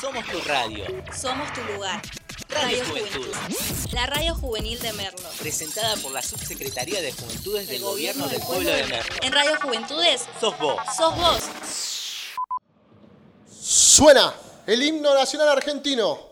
Somos tu radio. Somos tu lugar. Radio Juventud. La radio juvenil de Merlo. Presentada por la Subsecretaría de Juventudes del Gobierno del Pueblo de Merlo. En Radio Juventudes Sos vos. sos vos. Suena el himno nacional argentino.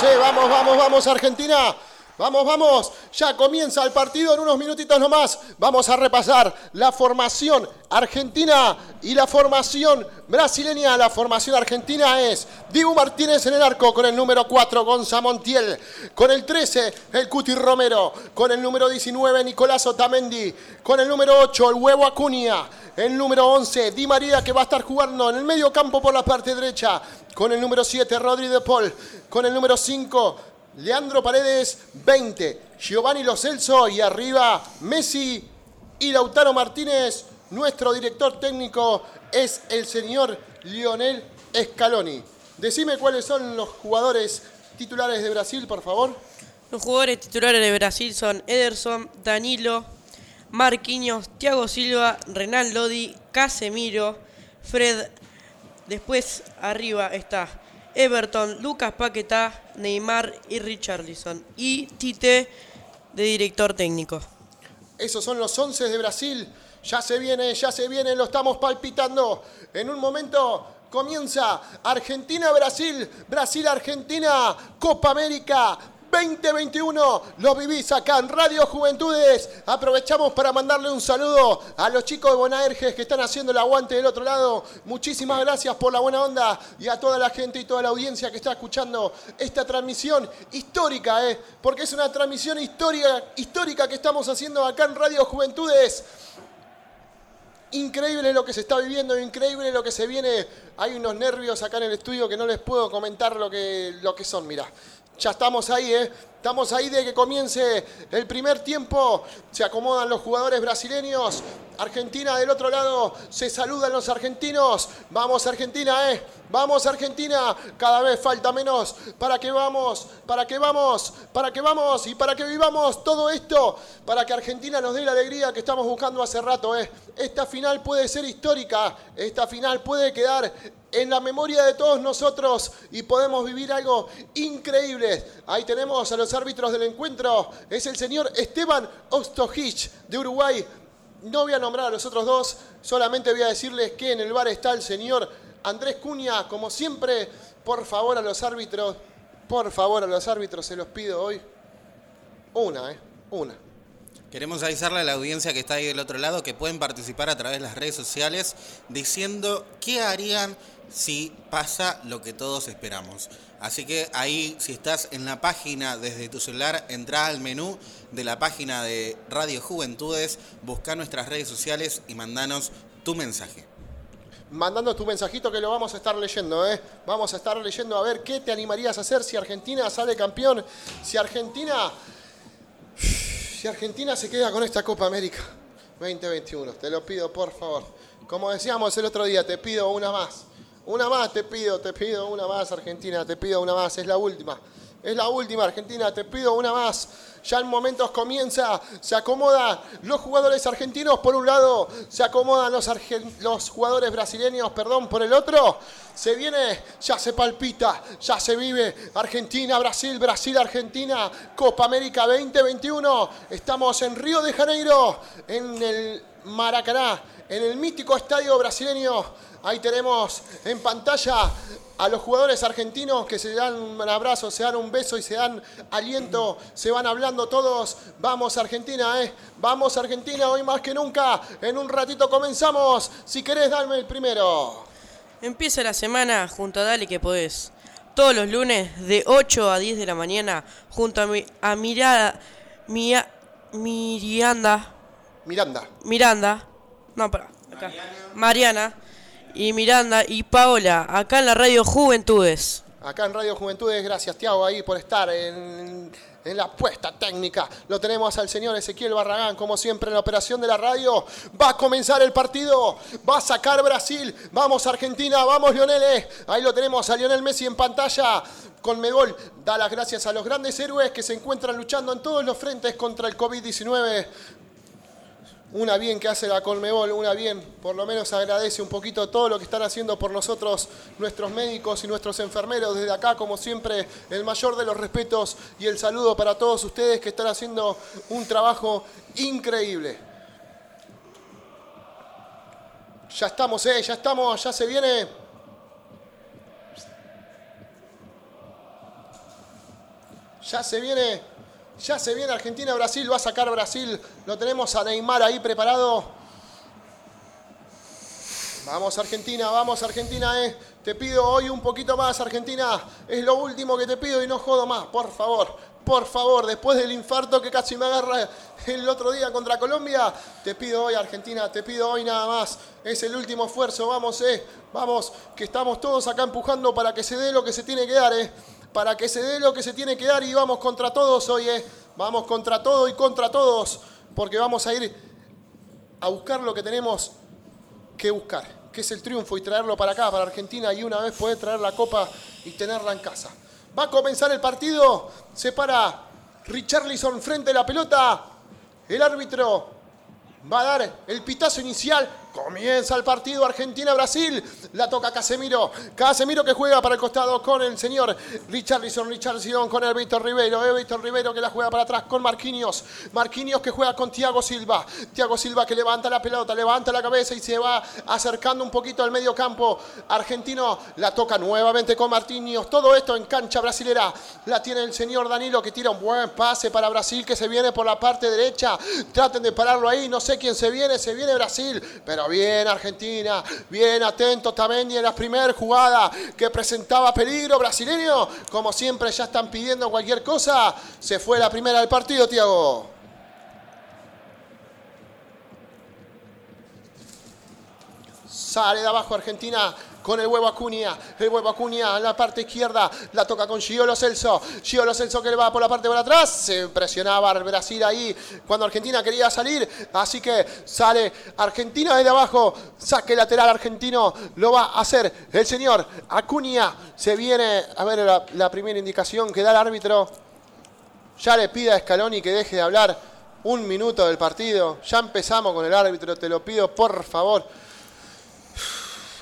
¿Eh? Vamos, vamos, vamos, Argentina. Vamos, vamos. Ya comienza el partido en unos minutitos nomás. Vamos a repasar la formación argentina y la formación brasileña. La formación argentina es Dibu Martínez en el arco con el número 4, Gonza Montiel. Con el 13, el Cuti Romero. Con el número 19, Nicolás Otamendi. Con el número 8, el Huevo Acuña. El número 11, Di María, que va a estar jugando en el medio campo por la parte derecha. Con el número 7, Rodri de Paul. Con el número 5, Leandro Paredes, 20. Giovanni Lo Celso y arriba Messi y Lautaro Martínez. Nuestro director técnico es el señor Lionel Scaloni. Decime cuáles son los jugadores titulares de Brasil, por favor. Los jugadores titulares de Brasil son Ederson, Danilo, Marquinhos, Thiago Silva, Renan Lodi, Casemiro, Fred. Después arriba está Everton, Lucas Paquetá, Neymar y Richarlison. Y Tite de director técnico. Esos son los 11 de Brasil. Ya se viene, ya se viene, lo estamos palpitando. En un momento comienza Argentina-Brasil, Brasil-Argentina, Copa América. 2021, lo vivís acá en Radio Juventudes. Aprovechamos para mandarle un saludo a los chicos de Bonaerges que están haciendo el aguante del otro lado. Muchísimas gracias por la buena onda y a toda la gente y toda la audiencia que está escuchando esta transmisión histórica, ¿eh? porque es una transmisión histórica, histórica que estamos haciendo acá en Radio Juventudes. Increíble lo que se está viviendo, increíble lo que se viene. Hay unos nervios acá en el estudio que no les puedo comentar lo que, lo que son, mira. Ya estamos ahí, ¿eh? Estamos ahí de que comience el primer tiempo. Se acomodan los jugadores brasileños. Argentina del otro lado. Se saludan los argentinos. Vamos Argentina, ¿eh? Vamos Argentina. Cada vez falta menos para que vamos, para que vamos, para que vamos y para que vivamos todo esto. Para que Argentina nos dé la alegría que estamos buscando hace rato, ¿eh? Esta final puede ser histórica. Esta final puede quedar en la memoria de todos nosotros y podemos vivir algo increíble. Ahí tenemos a los árbitros del encuentro. Es el señor Esteban Ostojic de Uruguay. No voy a nombrar a los otros dos, solamente voy a decirles que en el bar está el señor Andrés Cuña. Como siempre, por favor a los árbitros, por favor a los árbitros se los pido hoy. Una, ¿eh? Una. Queremos avisarle a la audiencia que está ahí del otro lado que pueden participar a través de las redes sociales diciendo qué harían si pasa lo que todos esperamos. Así que ahí, si estás en la página desde tu celular, entra al menú de la página de Radio Juventudes, busca nuestras redes sociales y mandanos tu mensaje. mandando tu mensajito que lo vamos a estar leyendo, ¿eh? Vamos a estar leyendo a ver qué te animarías a hacer si Argentina sale campeón, si Argentina, si Argentina se queda con esta Copa América 2021. Te lo pido, por favor. Como decíamos el otro día, te pido una más. Una más te pido, te pido una más, Argentina, te pido una más, es la última. Es la última, Argentina, te pido una más. Ya en momentos comienza, se acomodan los jugadores argentinos por un lado, se acomodan los, los jugadores brasileños, perdón, por el otro. Se viene, ya se palpita, ya se vive. Argentina, Brasil, Brasil, Argentina, Copa América 2021. Estamos en Río de Janeiro, en el Maracaná, en el mítico estadio brasileño. Ahí tenemos en pantalla a los jugadores argentinos que se dan un abrazo, se dan un beso y se dan aliento, se van hablando todos. Vamos Argentina, ¿eh? Vamos Argentina, hoy más que nunca. En un ratito comenzamos. Si querés, darme el primero. Empieza la semana junto a Dale que podés. Todos los lunes de 8 a 10 de la mañana junto a, mi, a Mirada, Mia- Mirianda, Miranda. Miranda, no, para, acá. Mariana y Miranda y Paola, acá en la radio Juventudes. Acá en Radio Juventudes, gracias Tiago ahí por estar en, la puesta técnica. Lo tenemos al señor Ezequiel Barragán, como siempre en la operación de la radio. Va a comenzar el partido, va a sacar Brasil. Vamos Argentina, vamos Lionel. Ahí lo tenemos a Lionel Messi en pantalla. Con Megol da las gracias a los grandes héroes que se encuentran luchando en todos los frentes contra el COVID-19. Una bien que hace la Colmebol, una bien, por lo menos agradece un poquito todo lo que están haciendo por nosotros, nuestros médicos y nuestros enfermeros. Desde acá, como siempre, el mayor de los respetos y el saludo para todos ustedes que están haciendo un trabajo increíble. Ya estamos, eh, ya estamos, ya se viene. Ya se viene, ya se viene Argentina-Brasil, va a sacar Brasil. Lo tenemos a Neymar ahí preparado. Vamos Argentina, vamos Argentina, eh. Te pido hoy un poquito más, Argentina. Es lo último que te pido y no jodo más, por favor. Por favor, después del infarto que casi me agarra el otro día contra Colombia, te pido hoy, Argentina, te pido hoy nada más. Es el último esfuerzo, vamos, eh. Vamos, que estamos todos acá empujando para que se dé lo que se tiene que dar, eh. Para que se dé lo que se tiene que dar y vamos contra todos hoy, eh. Vamos contra todo y contra todos. Porque vamos a ir a buscar lo que tenemos que buscar, que es el triunfo y traerlo para acá, para Argentina, y una vez poder traer la copa y tenerla en casa. Va a comenzar el partido, se para Richarlison frente a la pelota, el árbitro va a dar el pitazo inicial. Comienza el partido Argentina-Brasil. La toca Casemiro. Casemiro que juega para el costado con el señor Richarlison. Richarlison con el Víctor Ribeiro. Eh, Víctor Ribeiro que la juega para atrás con Marquinhos. Marquinhos que juega con Thiago Silva. Thiago Silva que levanta la pelota, levanta la cabeza y se va acercando un poquito al medio campo. Argentino la toca nuevamente con Marquinhos. Todo esto en cancha brasilera. La tiene el señor Danilo que tira un buen pase para Brasil que se viene por la parte derecha. Traten de pararlo ahí. No sé quién se viene. Se viene Brasil. Pero bien Argentina, bien atento Tamendi en la primera jugada que presentaba peligro brasileño. Como siempre ya están pidiendo cualquier cosa. Se fue la primera del partido, Tiago. Sale de abajo Argentina con el huevo Acuña. El huevo Acuña en la parte izquierda. La toca con Giolo Celso. Giolo Celso que le va por la parte por atrás. Se presionaba Brasil ahí cuando Argentina quería salir. Así que sale Argentina desde abajo. Saque lateral argentino. Lo va a hacer el señor Acuña. Se viene a ver la, la primera indicación que da el árbitro. Ya le pide a Scaloni que deje de hablar un minuto del partido. Ya empezamos con el árbitro. Te lo pido por favor.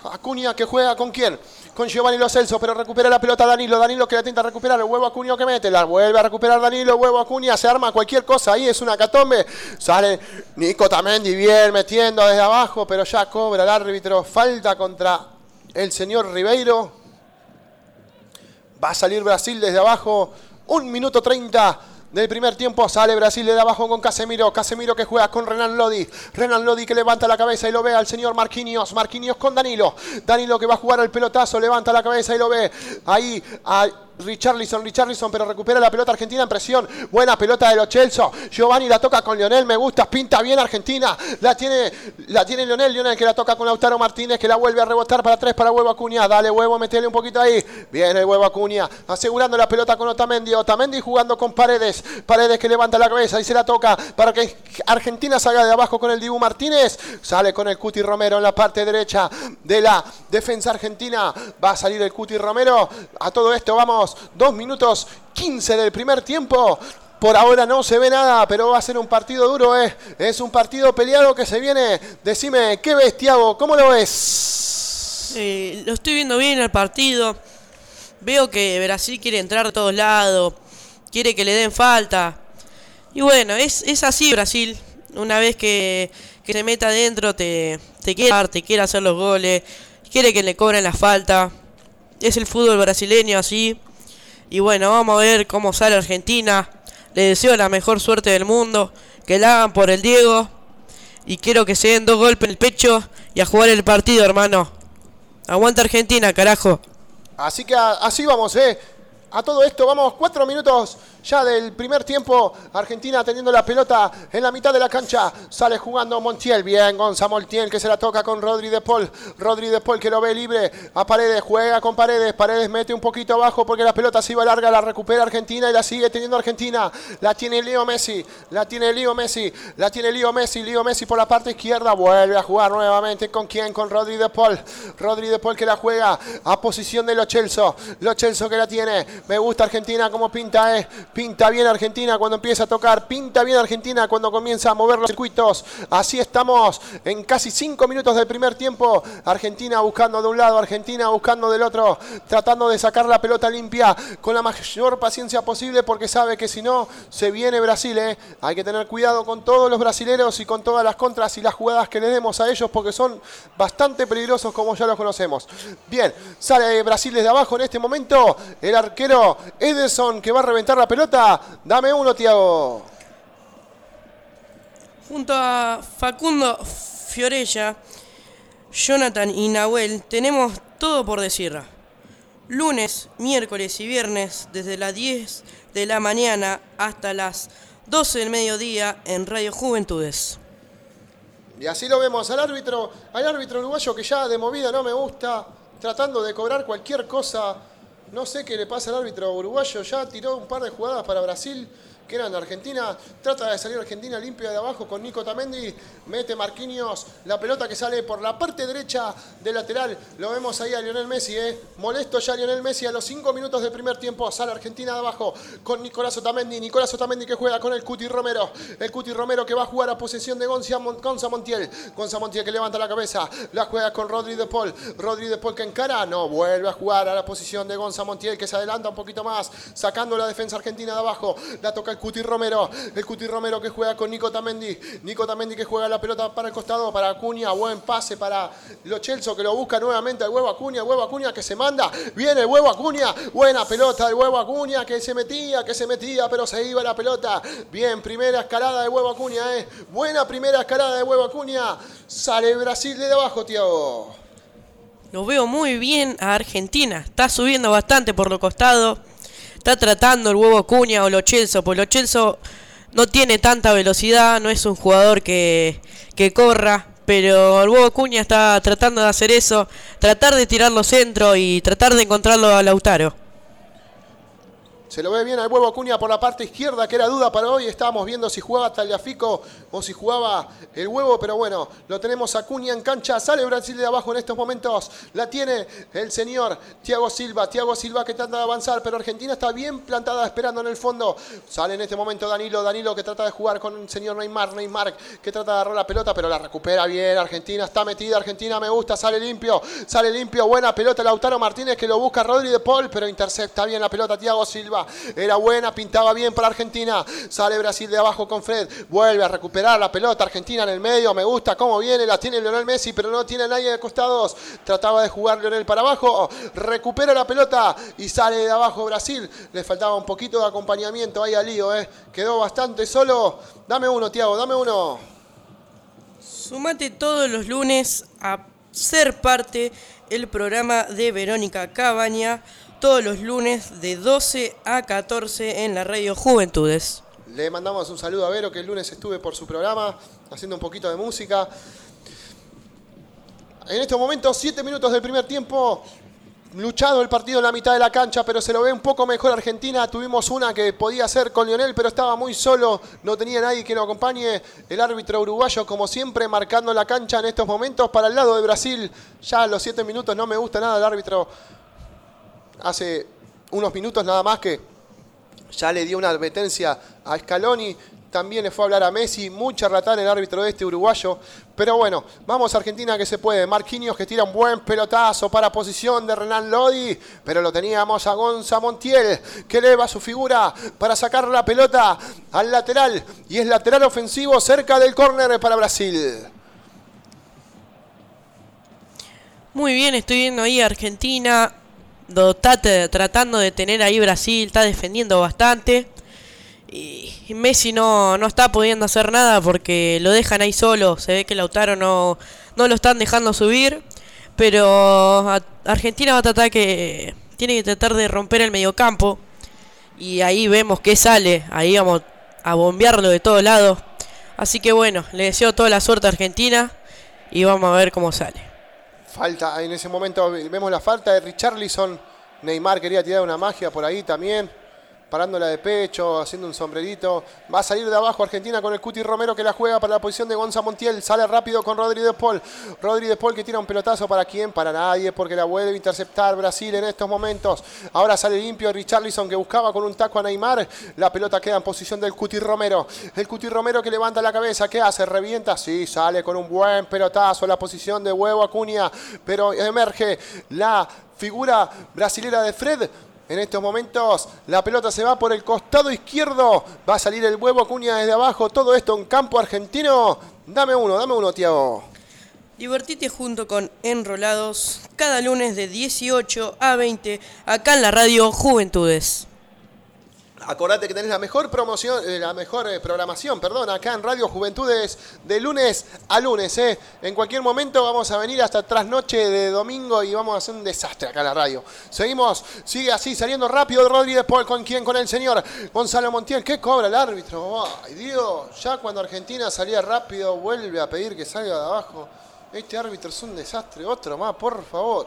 Acuña que juega con quién? Con Giovanni Lo Celso, pero recupera la pelota Danilo. Danilo que la intenta recuperar. El huevo Acuña que mete. La vuelve a recuperar Danilo. Huevo Acuña. Se arma cualquier cosa. Ahí es una catombe. Sale Nico Tamendi bien metiendo desde abajo, pero ya cobra el árbitro. Falta contra el señor Ribeiro. Va a salir Brasil desde abajo. Un minuto treinta del primer tiempo sale Brasil de abajo con Casemiro. Casemiro que juega con Renan Lodi. Renan Lodi que levanta la cabeza y lo ve al señor Marquinhos. Marquinhos con Danilo. Danilo que va a jugar al pelotazo. Levanta la cabeza y lo ve ahí a Richarlison. Richarlison pero recupera la pelota Argentina en presión. Buena pelota de los Chelsea. Giovanni la toca con Lionel. Me gusta. Pinta bien Argentina. La tiene, la tiene Lionel. Lionel que la toca con Lautaro Martínez que la vuelve a rebotar para tres para Huevo Acuña. Dale Huevo, metele un poquito ahí. Viene Huevo Acuña. Asegurando la pelota con Otamendi. Otamendi jugando con Paredes. Paredes que levanta la cabeza y se la toca para que Argentina salga de abajo con el Dibu Martínez. Sale con el Cuti Romero en la parte derecha de la defensa argentina. Va a salir el Cuti Romero. A todo esto vamos. Dos minutos 15 del primer tiempo. Por ahora no se ve nada, pero va a ser un partido duro, ¿eh? Es un partido peleado que se viene. Decime, ¿qué ves? ¿Cómo lo ves? Eh, lo estoy viendo bien el partido. Veo que Brasil quiere entrar a todos lados. Quiere que le den falta. Y bueno, es, es así Brasil. Una vez que, que se meta adentro, te, te quiere te quiere hacer los goles. Quiere que le cobren la falta. es el fútbol brasileño así. Y bueno, vamos a ver cómo sale Argentina. Le deseo la mejor suerte del mundo. Que la hagan por el Diego. Y quiero que se den dos golpes en el pecho y a jugar el partido, hermano. Aguanta Argentina, carajo. Así que así vamos, ¿eh? A todo esto, vamos, cuatro minutos ya del primer tiempo. Argentina teniendo la pelota en la mitad de la cancha. Sale jugando Montiel. Bien, Gonza Montiel que se la toca con Rodri de Paul. Rodri de Paul que lo ve libre. A Paredes, juega con Paredes. Paredes mete un poquito abajo porque la pelota se iba larga. La recupera Argentina y la sigue teniendo Argentina. La tiene Leo Messi. La tiene Leo Messi. La tiene Leo Messi. Leo Messi por la parte izquierda. Vuelve a jugar nuevamente. ¿Con quién? Con Rodri de Paul. Rodri de Paul que la juega a posición de Lo Celso. Lo Celso que la tiene. Me gusta Argentina como pinta, eh. Pinta bien Argentina cuando empieza a tocar. Pinta bien Argentina cuando comienza a mover los circuitos. Así estamos en casi cinco minutos del primer tiempo. Argentina buscando de un lado, Argentina buscando del otro. Tratando de sacar la pelota limpia con la mayor paciencia posible porque sabe que si no se viene Brasil, eh. Hay que tener cuidado con todos los brasileros y con todas las contras y las jugadas que le demos a ellos porque son bastante peligrosos como ya los conocemos. Bien, sale Brasil desde abajo en este momento. El arquero Ederson que va a reventar la pelota. Dame uno, Tiago. Junto a Facundo Fiorella, Jonathan y Nahuel tenemos todo por decir. Lunes, miércoles y viernes desde las 10 de la mañana hasta las 12 del mediodía en Radio Juventudes. Y así lo vemos al árbitro, al árbitro uruguayo que ya de movida no me gusta, tratando de cobrar cualquier cosa. No sé qué le pasa al árbitro uruguayo, ya tiró un par de jugadas para Brasil que eran de Argentina. Trata de salir Argentina limpia de abajo con Nico Tamendi. Mete Marquinhos la pelota que sale por la parte derecha del lateral. Lo vemos ahí a Lionel Messi, ¿eh? Molesto ya Lionel Messi a los 5 minutos del primer tiempo. Sale Argentina de abajo con Nicolás Otamendi. Nicolás Otamendi que juega con el Cuti Romero. El Cuti Romero que va a jugar a posesión de Gonza, Gonza Montiel. Gonza Montiel que levanta la cabeza. La juega con Rodri de Paul. Rodri de Paul que encara. No, vuelve a jugar a la posición de Gonza Montiel que se adelanta un poquito más. Sacando la defensa argentina de abajo. La toca el Cuti Romero. El Cuti Romero que juega con Nico Tamendi. Nico Tamendi que juega la pelota para el costado. Para Acuña. Buen pase para Lo Celso que lo busca nuevamente. El huevo Acuña. Huevo Acuña que se manda. Viene el huevo Acuña. Buena pelota del huevo Acuña que se metía, que se metía, pero se iba la pelota. Bien, primera escalada de huevo Acuña, ¿eh? Buena primera escalada de huevo Acuña. Sale Brasil de abajo, Tiago. Lo veo muy bien a Argentina. Está subiendo bastante por lo costado. Está tratando el huevo Cuña o Lo Celso. Pues Lo Celso no tiene tanta velocidad. No es un jugador que, que corra. Pero el huevo Cuña está tratando de hacer eso. Tratar de tirar los centros y tratar de encontrarlo a Lautaro. Se lo ve bien al huevo Acuña por la parte izquierda, que era duda para hoy. Estábamos viendo si jugaba Tagliafico o si jugaba el huevo, pero bueno, lo tenemos Acuña en cancha. Sale Brasil de abajo en estos momentos. La tiene el señor Thiago Silva. Thiago Silva que trata de avanzar, pero Argentina está bien plantada esperando en el fondo. Sale en este momento Danilo. Danilo que trata de jugar con el señor Neymar. Neymar que trata de agarrar la pelota, pero la recupera bien. Argentina está metida. Argentina me gusta. Sale limpio. Sale limpio. Buena pelota Lautaro Martínez que lo busca Rodri de Paul, pero intercepta bien la pelota Thiago Silva. Era buena, pintaba bien para Argentina. Sale Brasil de abajo con Fred. Vuelve a recuperar la pelota. Argentina en el medio. Me gusta cómo viene. La tiene Lionel Messi, pero no tiene a nadie de costados. Trataba de jugar Lionel para abajo. Recupera la pelota y sale de abajo Brasil. Le faltaba un poquito de acompañamiento ahí a Lío. ¿eh? Quedó bastante solo. Dame uno, Tiago, dame uno. Sumate todos los lunes a ser parte el programa de Verónica Cabaña. Todos los lunes de 12 a 14 en la radio Juventudes. Le mandamos un saludo a Vero, que el lunes estuve por su programa haciendo un poquito de música. En estos momentos, siete minutos del primer tiempo. Luchado el partido en la mitad de la cancha, pero se lo ve un poco mejor Argentina. Tuvimos una que podía ser con Lionel, pero estaba muy solo. No tenía nadie que lo acompañe. El árbitro uruguayo, como siempre, marcando la cancha en estos momentos para el lado de Brasil. Ya a los siete minutos no me gusta nada el árbitro. Hace unos minutos nada más que ya le dio una advertencia a Scaloni, también le fue a hablar a Messi, muy charlatán el árbitro de este uruguayo. Pero bueno, vamos a Argentina que se puede. Marquinhos que tira un buen pelotazo para posición de Renan Lodi, pero lo teníamos a Gonza Montiel que eleva su figura para sacar la pelota al lateral y es lateral ofensivo cerca del córner para Brasil. Muy bien, estoy viendo ahí Argentina. Está tratando de tener ahí Brasil, está defendiendo bastante. Y Messi no, no está pudiendo hacer nada porque lo dejan ahí solo. Se ve que Lautaro no, no lo están dejando subir. Pero Argentina va a tratar que. Tiene que tratar de romper el mediocampo. Y ahí vemos que sale. Ahí vamos a bombearlo de todos lados. Así que bueno, le deseo toda la suerte a Argentina. Y vamos a ver cómo sale. Falta, en ese momento vemos la falta de Richarlison. Neymar quería tirar una magia por ahí también. Parándola de pecho, haciendo un sombrerito. Va a salir de abajo Argentina con el Cuti Romero que la juega para la posición de Gonza Montiel. Sale rápido con Rodri de Paul. Rodri de Paul que tira un pelotazo para quién, para nadie, porque la vuelve a interceptar Brasil en estos momentos. Ahora sale limpio Richarlison que buscaba con un taco a Neymar. La pelota queda en posición del Cuti Romero. El Cuti Romero que levanta la cabeza. ¿Qué hace? Revienta. Sí, sale con un buen pelotazo. La posición de huevo Acuña. Pero emerge la figura brasilera de Fred. En estos momentos la pelota se va por el costado izquierdo. Va a salir el huevo Acuña desde abajo. Todo esto en campo argentino. Dame uno, dame uno, Tiago. Divertite junto con Enrolados cada lunes de 18 a 20 acá en la radio Juventudes. Acordate que tenés la mejor promoción, eh, la mejor eh, programación, perdón, acá en Radio Juventudes de lunes a lunes. eh. En cualquier momento vamos a venir hasta trasnoche de domingo y vamos a hacer un desastre acá en la radio. Seguimos, sigue así, saliendo rápido Rodríguez Paul. ¿Con quién? Con el señor Gonzalo Montiel. ¿Qué cobra el árbitro? Ay, Dios, ya cuando Argentina salía rápido vuelve a pedir que salga de abajo. Este árbitro es un desastre. Otro más, por favor.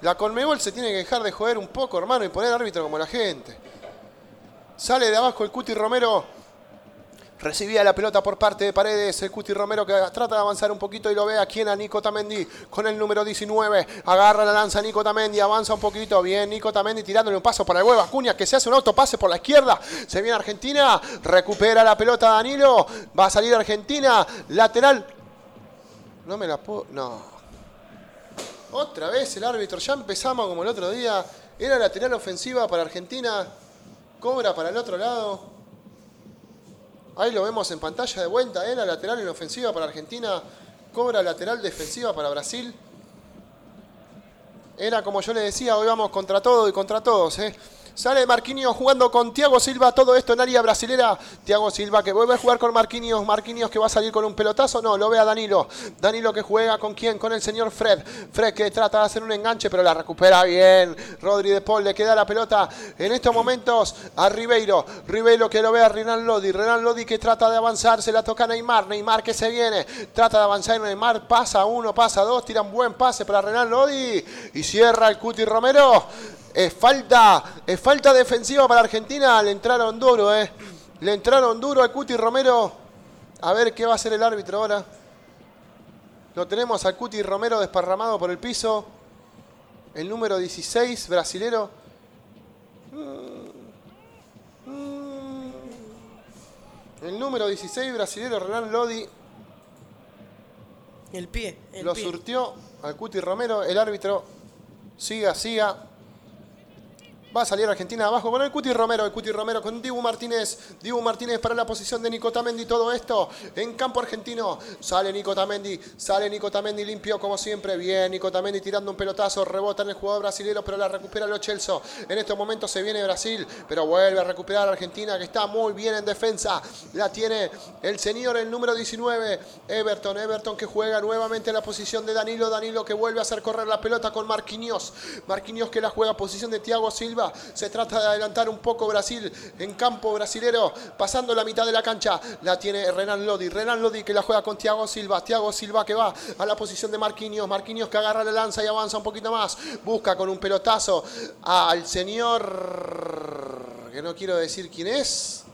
La Colmebol se tiene que dejar de joder un poco, hermano, y poner árbitro como la gente. Sale de abajo el Cuti Romero. Recibía la pelota por parte de Paredes. El Cuti Romero que trata de avanzar un poquito y lo ve aquí en a Nico Tamendi con el número 19. Agarra la lanza Nico Tamendi. Avanza un poquito. Bien, Nico Tamendi tirándole un paso para el huevo Acuña que se hace un autopase por la izquierda. Se viene Argentina. Recupera la pelota Danilo. Va a salir Argentina. Lateral. No me la puedo. No. Otra vez el árbitro. Ya empezamos como el otro día. Era lateral ofensiva para Argentina. Cobra para el otro lado. Ahí lo vemos en pantalla de vuelta. Era lateral en ofensiva para Argentina. Cobra lateral defensiva para Brasil. Era como yo le decía, hoy vamos contra todo y contra todos. ¿eh? Sale Marquinhos jugando con Thiago Silva, todo esto en área brasilera. Thiago Silva que vuelve a jugar con Marquinhos. Marquinhos que va a salir con un pelotazo. No, lo ve a Danilo. Danilo que juega con quién? Con el señor Fred. Fred que trata de hacer un enganche, pero la recupera bien. Rodri de Paul le queda la pelota en estos momentos a Ribeiro. Ribeiro que lo ve a Renan Lodi. Renan Lodi que trata de avanzar, se la toca a Neymar. Neymar que se viene. Trata de avanzar Neymar. Pasa uno, pasa dos. Tira buen pase para Renan Lodi. Y cierra el Cuti Romero. Es falta, es falta defensiva para Argentina. Le entraron duro, eh. Le entraron duro al Cuti Romero. A ver qué va a hacer el árbitro ahora. Lo tenemos al Cuti Romero desparramado por el piso. El número 16, brasilero. El número 16, brasilero Renan Lodi. El pie. El Lo pie. surtió al Cuti Romero. El árbitro siga, siga. Va a salir Argentina abajo con el Cuti Romero. El Cuti Romero con Dibu Martínez. Dibu Martínez para la posición de Nico Tamendi. Todo esto en campo argentino. Sale Nico Tamendi. Sale Nico Tamendi limpio como siempre. Bien, Nico Tamendi tirando un pelotazo. Rebota en el jugador brasileño, pero la recupera Lo Celso. En estos momentos se viene Brasil, pero vuelve a recuperar Argentina que está muy bien en defensa. La tiene el señor, el número 19, Everton. Everton que juega nuevamente en la posición de Danilo. Danilo que vuelve a hacer correr la pelota con Marquinhos. Marquinhos que la juega posición de Thiago Silva. Se trata de adelantar un poco Brasil en campo brasilero, pasando la mitad de la cancha. La tiene Renan Lodi. Renan Lodi que la juega con Thiago Silva. Thiago Silva que va a la posición de Marquinhos. Marquinhos que agarra la lanza y avanza un poquito más. Busca con un pelotazo al señor que no quiero decir quién es.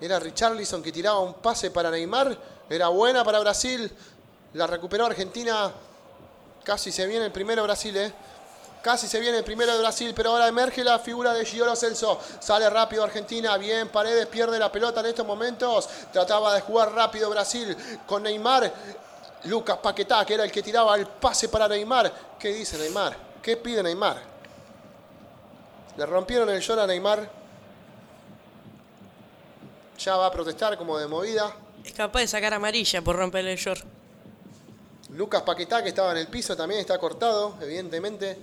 Era Richarlison que tiraba un pase para Neymar. Era buena para Brasil. La recuperó Argentina. Casi se viene el primero Brasil, ¿eh? Casi se viene el primero de Brasil, pero ahora emerge la figura de Giolo Celso. Sale rápido Argentina, bien, Paredes pierde la pelota en estos momentos. Trataba de jugar rápido Brasil con Neymar. Lucas Paquetá, que era el que tiraba el pase para Neymar. ¿Qué dice Neymar? ¿Qué pide Neymar? Le rompieron el short a Neymar. Ya va a protestar como de movida. Es capaz de sacar amarilla por romperle el short. Lucas Paquetá, que estaba en el piso, también está cortado, evidentemente.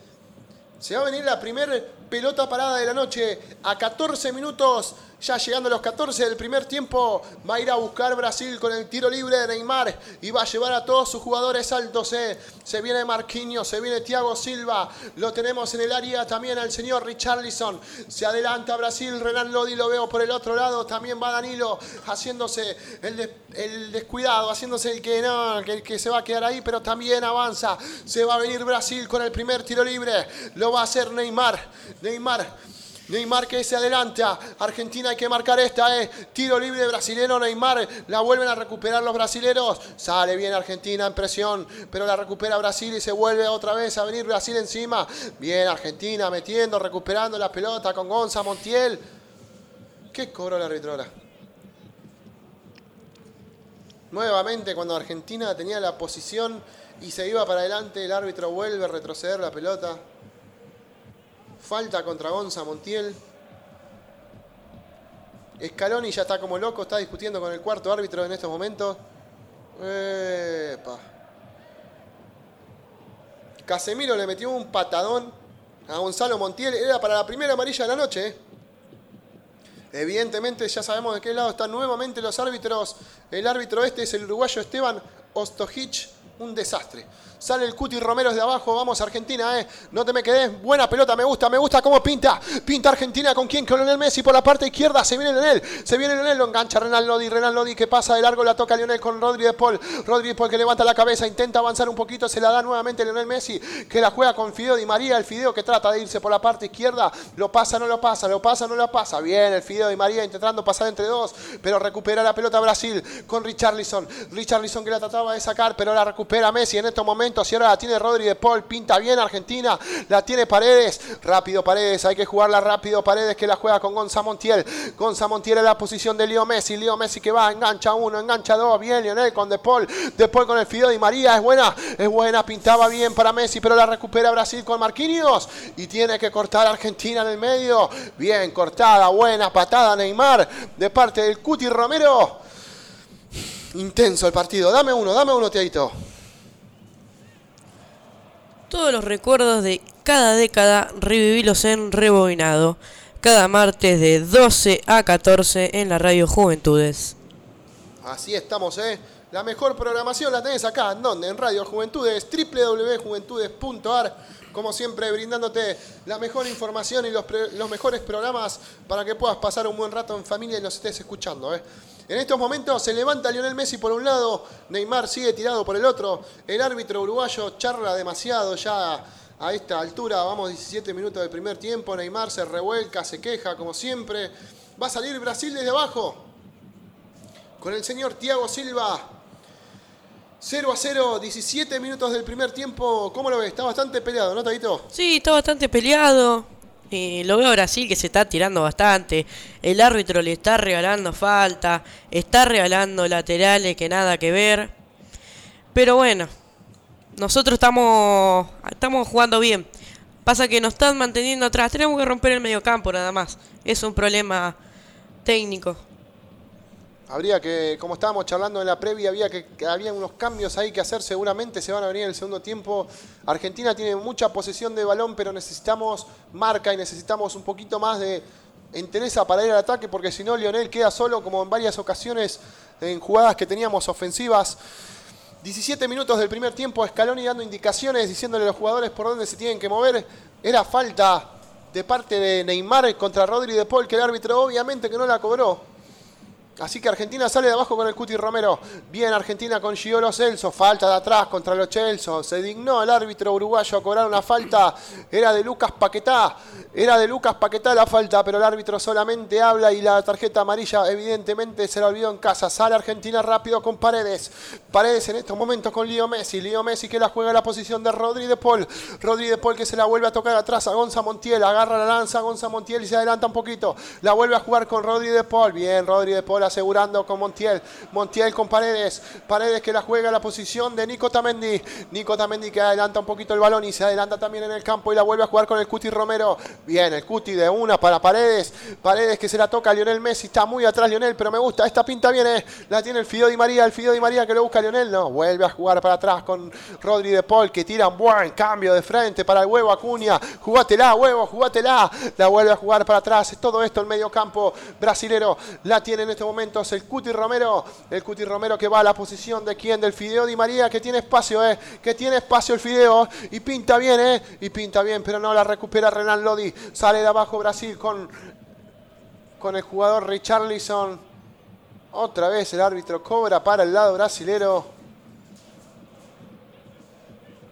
Se va a venir la primer pelota parada de la noche a 14 minutos. Ya llegando a los 14 del primer tiempo, va a ir a buscar Brasil con el tiro libre de Neymar y va a llevar a todos sus jugadores altos. eh. Se viene Marquinhos, se viene Thiago Silva, lo tenemos en el área también al señor Richarlison. Se adelanta Brasil, Renan Lodi lo veo por el otro lado, también va Danilo haciéndose el, el descuidado, haciéndose el que no, que, que se va a quedar ahí, pero también avanza. Se va a venir Brasil con el primer tiro libre, lo va a hacer Neymar. Neymar. Neymar que se adelanta. Argentina hay que marcar esta, eh. Tiro libre brasilero Neymar. La vuelven a recuperar los brasileros. Sale bien Argentina en presión, pero la recupera Brasil y se vuelve otra vez a venir Brasil encima. Bien Argentina metiendo, recuperando la pelota con Gonza Montiel. ¿Qué cobró la árbitro ahora? Nuevamente cuando Argentina tenía la posición y se iba para adelante, el árbitro vuelve a retroceder la pelota. Falta contra Gonza Montiel. Scaloni ya está como loco, está discutiendo con el cuarto árbitro en estos momentos. Casemiro le metió un patadón a Gonzalo Montiel. Era para la primera amarilla de la noche. eh. Evidentemente ya sabemos de qué lado están nuevamente los árbitros. El árbitro este es el uruguayo Esteban Ostojic. Un desastre. Sale el Cuti Romero desde abajo. Vamos Argentina, eh. No te me quedes. Buena pelota, me gusta, me gusta cómo pinta. Pinta Argentina con quién? Con Lionel Messi por la parte izquierda. Se viene Lionel. Se viene Lionel. Lo engancha Renan Lodi. Renan Lodi que pasa de largo. La toca Lionel con Rodri de Paul. Rodri de Paul que levanta la cabeza. Intenta avanzar un poquito. Se la da nuevamente Lionel Messi. Que la juega con Fideo Di María. El Fideo que trata de irse por la parte izquierda. Lo pasa, no lo pasa. Lo pasa, no lo pasa. Bien, el Fideo Di María intentando pasar entre dos. Pero recupera la pelota Brasil con Richarlison. Richarlison que la trataba de sacar. Pero la recupera Messi en estos momentos. Y ahora la tiene Rodri de Paul. Pinta bien Argentina. La tiene Paredes. Rápido Paredes. Hay que jugarla rápido. Paredes que la juega con Gonza Montiel. Gonza Montiel en la posición de Leo Messi. Leo Messi que va. Engancha uno. Engancha dos. Bien Lionel con De Paul. De con el Fideo Di María. Es buena. Es buena. Pintaba bien para Messi. Pero la recupera Brasil con Marquinhos. Y tiene que cortar Argentina en el medio. Bien cortada. Buena patada Neymar. De parte del Cuti Romero. Intenso el partido. Dame uno. Dame uno, Teito. Todos los recuerdos de cada década revivilos en Rebobinado. Cada martes de 12 a 14 en la radio Juventudes. Así estamos, ¿eh? La mejor programación la tenés acá, ¿en dónde? En Radio Juventudes, www.juventudes.ar. Como siempre, brindándote la mejor información y los, los mejores programas para que puedas pasar un buen rato en familia y nos estés escuchando, ¿eh? En estos momentos se levanta Lionel Messi por un lado, Neymar sigue tirado por el otro. El árbitro uruguayo charla demasiado ya a esta altura. Vamos 17 minutos del primer tiempo. Neymar se revuelca, se queja como siempre. Va a salir Brasil desde abajo con el señor Thiago Silva. 0 a 0, 17 minutos del primer tiempo. ¿Cómo lo ves? Está bastante peleado, ¿no, Tadito? Sí, está bastante peleado. Eh, lo veo Brasil que se está tirando bastante. El árbitro le está regalando falta. Está regalando laterales que nada que ver. Pero bueno, nosotros estamos, estamos jugando bien. Pasa que nos están manteniendo atrás. Tenemos que romper el mediocampo nada más. Es un problema técnico. Habría que, como estábamos charlando en la previa, había que, había unos cambios ahí que hacer. Seguramente se van a venir en el segundo tiempo. Argentina tiene mucha posesión de balón, pero necesitamos marca y necesitamos un poquito más de entereza para ir al ataque, porque si no, Lionel queda solo, como en varias ocasiones en jugadas que teníamos ofensivas. 17 minutos del primer tiempo, Scaloni dando indicaciones, diciéndole a los jugadores por dónde se tienen que mover. Era falta de parte de Neymar contra Rodri de Paul, que el árbitro obviamente que no la cobró. Así que Argentina sale de abajo con el Cuti Romero. Bien Argentina con Giolo Celso. Falta de atrás contra los Celso. Se dignó el árbitro uruguayo a cobrar una falta. Era de Lucas Paquetá. Era de Lucas Paquetá la falta, pero el árbitro solamente habla y la tarjeta amarilla evidentemente se la olvidó en casa. Sale Argentina rápido con Paredes. Paredes en estos momentos con Leo Messi. Leo Messi que la juega en la posición de Rodri de Paul. Rodri de Paul que se la vuelve a tocar atrás a Gonza Montiel. Agarra la lanza a Gonza Montiel y se adelanta un poquito. La vuelve a jugar con Rodri de Paul. Bien, Rodri de Paul asegurando con Montiel. Montiel con Paredes. Paredes que la juega a la posición de Nico Tamendi. Nico Tamendi que adelanta un poquito el balón y se adelanta también en el campo y la vuelve a jugar con el Cuti Romero. Bien, el Cuti de una para Paredes. Paredes que se la toca a Lionel Messi. Está muy atrás Lionel, pero me gusta. Esta pinta viene. La tiene el Fideo Di María. El Fideo Di María que lo busca Lionel. No, vuelve a jugar para atrás con Rodri de Paul que tira un buen cambio de frente para el huevo Acuña. Jugátela, huevo, jugátela. La vuelve a jugar para atrás. Todo esto el medio campo brasilero. La tiene en este momento es el Cuti Romero. El Cuti Romero que va a la posición de quién? Del Fideo Di María que tiene espacio, eh. Que tiene espacio el Fideo. Y pinta bien, eh. Y pinta bien, pero no la recupera Renan Lodi. Sale de abajo Brasil con, con el jugador Richarlison. Otra vez el árbitro cobra para el lado brasilero.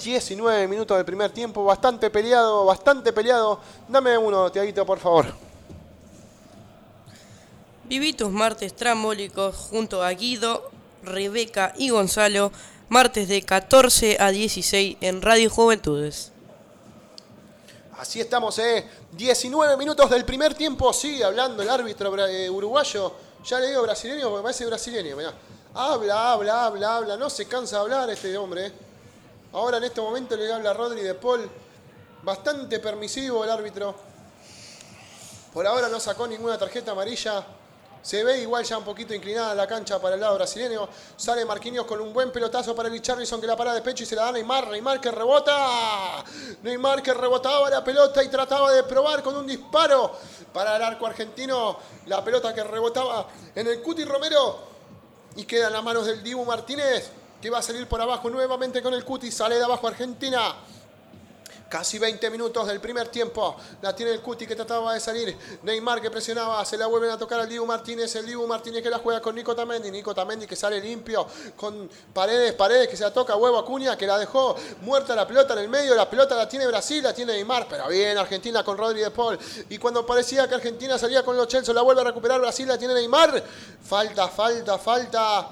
19 minutos del primer tiempo, bastante peleado, bastante peleado. Dame uno, Tiaguito, por favor. Viví tus martes trambólicos junto a Guido, Rebeca y Gonzalo, martes de 14 a 16 en Radio Juventudes. Así estamos, ¿eh? 19 minutos del primer tiempo. Sigue hablando el árbitro eh, uruguayo. Ya le digo brasileño porque parece brasileño. mirá. Habla, habla, habla, habla. No se cansa de hablar este hombre. ¿eh? Ahora en este momento le habla Rodri de Paul. Bastante permisivo el árbitro. Por ahora no sacó ninguna tarjeta amarilla. Se ve igual ya un poquito inclinada la cancha para el lado brasileño. Sale Marquinhos con un buen pelotazo para Richarlison que la para de pecho y se la da Neymar. Neymar que rebota. Neymar que rebotaba la pelota y trataba de probar con un disparo para el arco argentino. La pelota que rebotaba en el Cuti Romero y queda en las manos del Dibu Martínez que va a salir por abajo nuevamente con el Cuti. Sale de abajo Argentina. Casi 20 minutos del primer tiempo. La tiene el Cuti que trataba de salir. Neymar que presionaba. Se la vuelven a tocar al Dibu Martínez. El Dibu Martínez que la juega con Nico Tamendi. Nico Tamendi que sale limpio. Con Paredes. Paredes que se la toca. Huevo Acuña que la dejó muerta la pelota en el medio. La pelota la tiene Brasil. La tiene Neymar. Pero bien Argentina con Rodri de Paul. Y cuando parecía que Argentina salía con los Chelsea. La vuelve a recuperar Brasil. La tiene Neymar. Falta, falta, falta.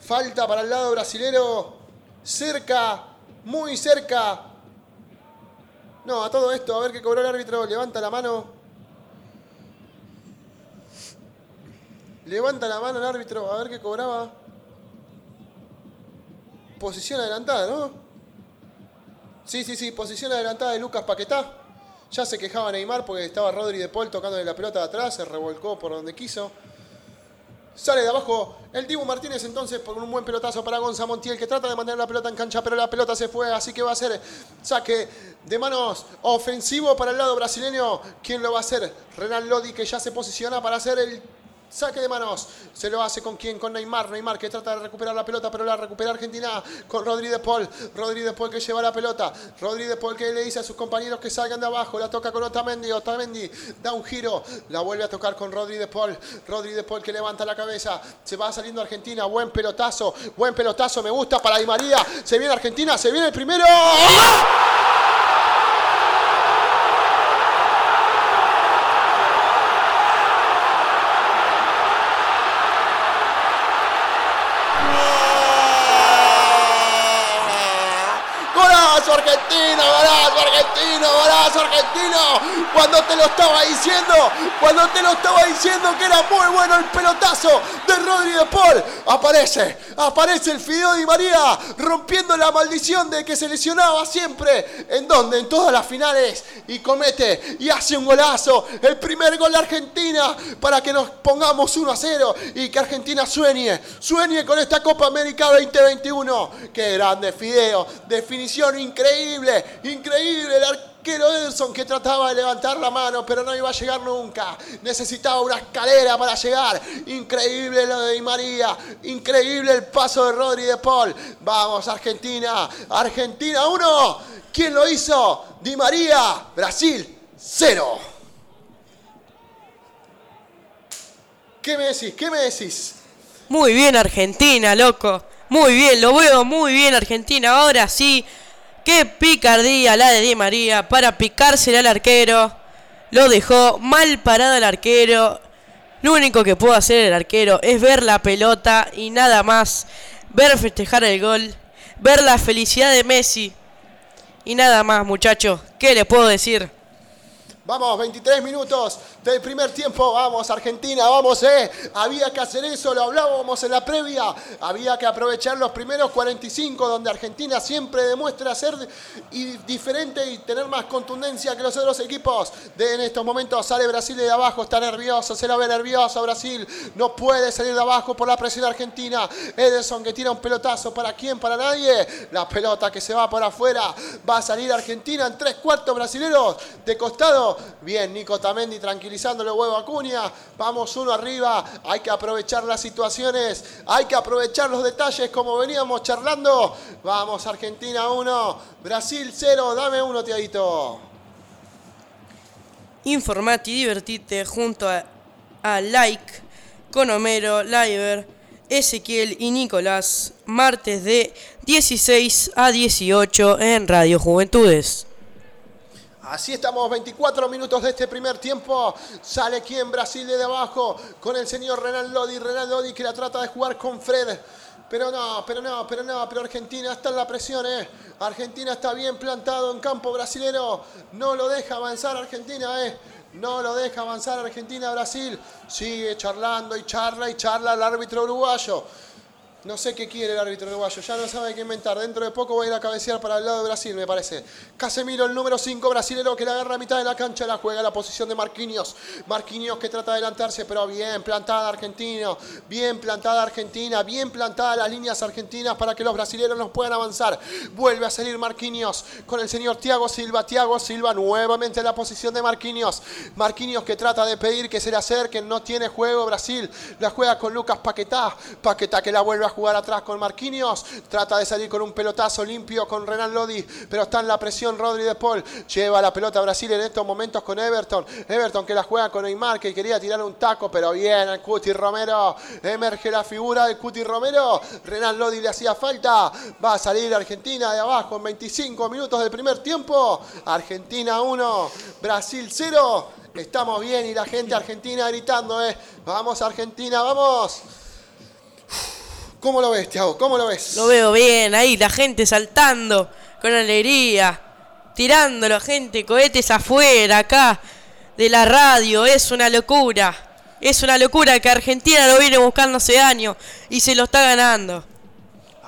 Falta para el lado brasilero. Cerca. Muy cerca. No, a todo esto, a ver qué cobró el árbitro. Levanta la mano. Levanta la mano el árbitro, a ver qué cobraba. Posición adelantada, ¿no? Sí, sí, sí, posición adelantada de Lucas Paquetá. Ya se quejaba Neymar porque estaba Rodri de Paul tocándole la pelota de atrás, se revolcó por donde quiso. Sale de abajo el Dibu Martínez entonces por un buen pelotazo para Gonza Montiel que trata de mantener la pelota en cancha, pero la pelota se fue, así que va a ser saque de manos ofensivo para el lado brasileño. ¿Quién lo va a hacer? Renan Lodi que ya se posiciona para hacer el saque de manos. Se lo hace con quién? Con Neymar. Neymar que trata de recuperar la pelota, pero la recupera Argentina con Rodri de Paul. Rodri de Paul que lleva la pelota. Rodri de Paul que le dice a sus compañeros que salgan de abajo. La toca con Otamendi. Otamendi da un giro. La vuelve a tocar con Rodri de Paul. Rodri de Paul que levanta la cabeza. Se va saliendo Argentina. Buen pelotazo. Buen pelotazo. Me gusta para Di María. Se viene Argentina. Se viene el primero. ¡Golazo argentino! ¡Golazo argentino! ¡Golazo argentino! Cuando te lo estaba diciendo, cuando te lo estaba diciendo que era muy bueno el pelotazo de Rodri de Paul, aparece, aparece el Fideo Di María rompiendo la maldición de que se lesionaba siempre. ¿En dónde? En todas las finales. Y comete y hace un golazo. El primer gol de Argentina para que nos pongamos 1 a 0 y que Argentina sueñe, sueñe con esta Copa América 2021. ¡Qué grande Fideo! Definición increíble, increíble. El arquero Ederson que trataba de levantar la mano, pero no iba a llegar nunca. Necesitaba una escalera para llegar. Increíble lo de Di María, increíble el paso de Rodri de Paul. Vamos, Argentina, Argentina 1. ¿Quién lo hizo? Di María, Brasil 0. ¿Qué me decís? ¿Qué me decís? Muy bien Argentina, loco. Muy bien, lo veo muy bien Argentina. Ahora sí. Qué picardía la de Di María para picársela al arquero. Lo dejó mal parado el arquero. Lo único que puede hacer el arquero es ver la pelota y nada más. Ver festejar el gol. Ver la felicidad de Messi. Y nada más, muchachos. ¿Qué le puedo decir? Vamos, 23 minutos del primer tiempo. Vamos, Argentina, vamos, eh. Había que hacer eso, lo hablábamos en la previa. Había que aprovechar los primeros 45, donde Argentina siempre demuestra ser diferente y tener más contundencia que los otros equipos. De, en estos momentos sale Brasil de abajo, está nervioso, se la ve nervioso Brasil. No puede salir de abajo por la presión argentina. Ederson que tira un pelotazo. ¿Para quién? Para nadie. La pelota que se va por afuera. Va a salir Argentina en tres cuartos brasileros de costado. Bien, Nico Tamendi tranquilizándole huevo a Acuña. Vamos uno arriba. Hay que aprovechar las situaciones. Hay que aprovechar los detalles como veníamos charlando. Vamos, Argentina 1, Brasil 0. Dame uno, Tiadito. Informate y divertite junto a, a Like, con Homero, Liver, Ezequiel y Nicolás, martes de 16 a 18 en Radio Juventudes. Así estamos, 24 minutos de este primer tiempo. Sale quien Brasil de abajo con el señor Renan Lodi. Renan Lodi que la trata de jugar con Fred. Pero no, pero no, pero no, pero Argentina está en la presión, ¿eh? Argentina está bien plantado en campo brasilero. No lo deja avanzar Argentina, ¿eh? No lo deja avanzar Argentina, Brasil. Sigue charlando y charla y charla el árbitro uruguayo. No sé qué quiere el árbitro uruguayo, ya no sabe qué inventar. Dentro de poco va a ir a cabecear para el lado de Brasil, me parece. Casemiro, el número 5 brasilero que la agarra a mitad de la cancha, la juega a la posición de Marquinhos. Marquinhos que trata de adelantarse, pero bien plantada Argentina, bien plantada Argentina, bien plantada las líneas argentinas para que los brasileños no puedan avanzar. Vuelve a salir Marquinhos con el señor Thiago Silva. Thiago Silva nuevamente en la posición de Marquinhos. Marquinhos que trata de pedir que se le acerquen, no tiene juego Brasil. La juega con Lucas Paquetá. Paquetá que la vuelve a jugar atrás con Marquinhos. Trata de salir con un pelotazo limpio con Renan Lodi, pero está en la presión Rodri de Paul. Lleva la pelota a Brasil en estos momentos con Everton. Everton que la juega con Neymar, que quería tirar un taco, pero bien el Cuti Romero. Emerge la figura del Cuti Romero. Renan Lodi le hacía falta. Va a salir Argentina de abajo en 25 minutos del primer tiempo. Argentina 1, Brasil 0. Estamos bien y la gente argentina gritando, ¿eh? Vamos Argentina, vamos. ¿Cómo lo ves, Tiago? ¿Cómo lo ves? Lo veo bien, ahí la gente saltando con alegría, tirando la gente, cohetes afuera, acá, de la radio, es una locura. Es una locura que Argentina lo viene buscando hace años y se lo está ganando.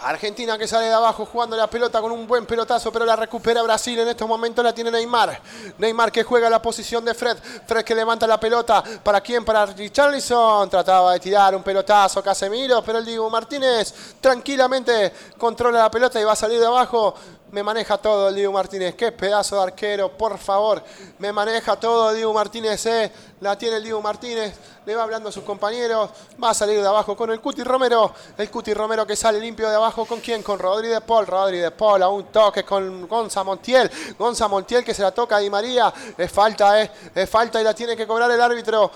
Argentina que sale de abajo jugando la pelota con un buen pelotazo, pero la recupera Brasil. En estos momentos la tiene Neymar. Neymar que juega la posición de Fred. Fred que levanta la pelota. ¿Para quién? Para Richarlison. Trataba de tirar un pelotazo Casemiro, pero el Diego Martínez tranquilamente controla la pelota y va a salir de abajo. Me maneja todo Diego Martínez. Qué pedazo de arquero, por favor. Me maneja todo Diego Martínez. Eh. La tiene el Diego Martínez. Le va hablando a sus compañeros. Va a salir de abajo con el Cuti Romero. El Cuti Romero que sale limpio de abajo. ¿Con quién? Con Rodri de Paul. Rodri de Paul a un toque con Gonza Montiel. Gonza Montiel que se la toca a Di María. Es falta, eh. Es falta y la tiene que cobrar el árbitro.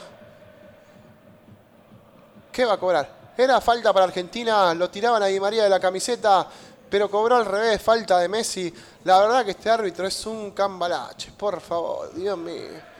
¿Qué va a cobrar? Era falta para Argentina. Lo tiraban a Di María de la camiseta pero cobró al revés, falta de Messi. La verdad que este árbitro es un cambalache, por favor, Dios mío.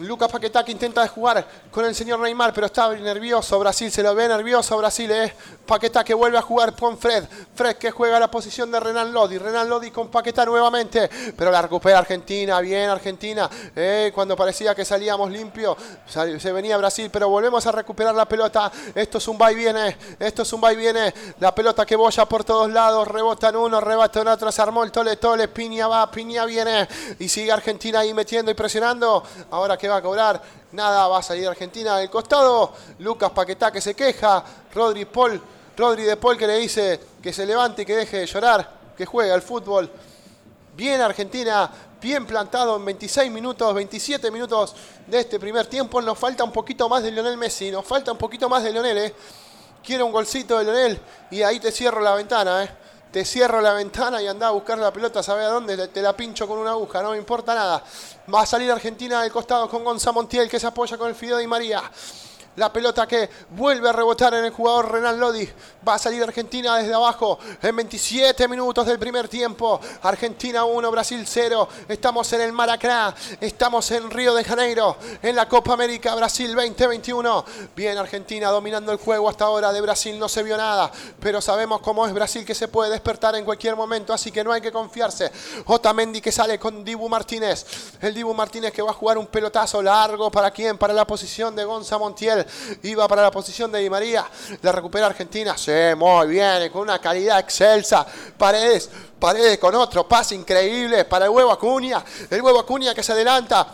Lucas Paquetá que intenta jugar con el señor Neymar, pero está nervioso. Brasil se lo ve nervioso. Brasil es Paquetá que vuelve a jugar con Fred. Fred que juega la posición de Renan Lodi. Renan Lodi con Paquetá nuevamente, pero la recupera Argentina. Bien, Argentina. Eh, cuando parecía que salíamos limpio, se venía Brasil, pero volvemos a recuperar la pelota. Esto es un va y viene. Esto es un va y viene. La pelota que boya por todos lados. Rebota en uno, rebota en otro. Se armó el tole tole. Piña va, Piña viene. Y sigue Argentina ahí metiendo y presionando. Ahora que va a cobrar. Nada, va a salir Argentina del costado. Lucas Paquetá que se queja. Rodri Paul, Rodri de Paul que le dice que se levante y que deje de llorar, que juegue al fútbol. Bien Argentina, bien plantado en 26 minutos, 27 minutos de este primer tiempo. Nos falta un poquito más de Lionel Messi, nos falta un poquito más de Lionel, ¿eh? Quiero un golcito de Lionel y ahí te cierro la ventana, ¿eh? Te cierro la ventana y anda a buscar la pelota, sabe a dónde, te la pincho con una aguja, no me importa nada. Va a salir Argentina del costado con Gonza Montiel que se apoya con el Fideo Di María. La pelota que vuelve a rebotar en el jugador Renan Lodi. Va a salir Argentina desde abajo en 27 minutos del primer tiempo. Argentina 1, Brasil 0. Estamos en el Maracaná. Estamos en Río de Janeiro. En la Copa América Brasil 2021. Bien Argentina dominando el juego hasta ahora. De Brasil no se vio nada. Pero sabemos cómo es Brasil que se puede despertar en cualquier momento. Así que no hay que confiarse. Otamendi que sale con Dibu Martínez. El Dibu Martínez que va a jugar un pelotazo largo. ¿Para quién? Para la posición de Gonza Montiel. Iba para la posición de Di María. La recupera Argentina. Sí, muy bien. Con una calidad excelsa. Paredes. Paredes con otro pase increíble para el huevo Acuña. El huevo Acuña que se adelanta.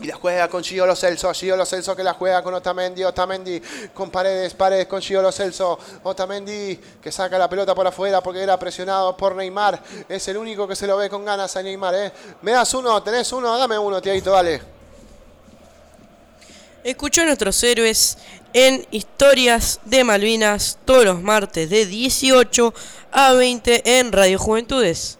Y la juega con Giolo Celso, Giolo Celso que la juega con Otamendi, Otamendi con Paredes, Paredes con Giolo Celso, Otamendi que saca la pelota por afuera porque era presionado por Neymar, es el único que se lo ve con ganas a Neymar, ¿eh? ¿Me das uno? ¿Tenés uno? Dame uno, Tiaguito, dale. Escuchó a nuestros héroes en Historias de Malvinas todos los martes de 18 a 20 en Radio Juventudes.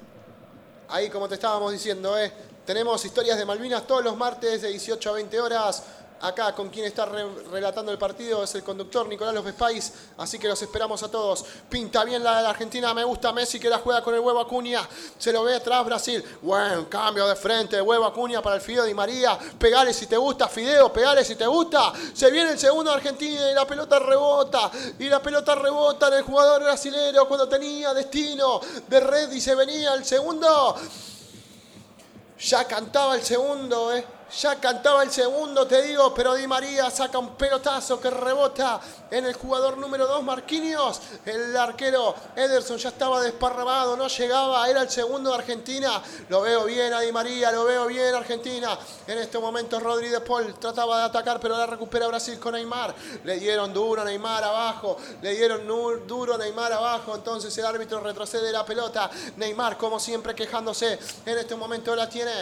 Ahí como te estábamos diciendo, ¿eh? Tenemos historias de Malvinas todos los martes de 18 a 20 horas. Acá con quien está re relatando el partido es el conductor Nicolás López País, así que los esperamos a todos. Pinta bien la de la Argentina, me gusta Messi que la juega con el huevo Acuña, se lo ve atrás Brasil. Buen cambio de frente, huevo Acuña para el Fideo Di María. Pegale si te gusta, Fideo, pegale si te gusta. Se viene el segundo de Argentina y la pelota rebota. Y la pelota rebota en el jugador brasilero cuando tenía destino de red y se venía el segundo. Ya cantaba el segundo, ¿eh? Ya cantaba el segundo, te digo, pero Di María saca un pelotazo que rebota en el jugador número 2, Marquinhos. El arquero Ederson ya estaba desparramado, no llegaba, era el segundo de Argentina. Lo veo bien a Di María, lo veo bien Argentina. En este momento Rodri de Paul trataba de atacar, pero la recupera Brasil con Neymar. Le dieron duro a Neymar abajo, le dieron duro Neymar abajo. Entonces el árbitro retrocede la pelota. Neymar, como siempre, quejándose. En este momento la tiene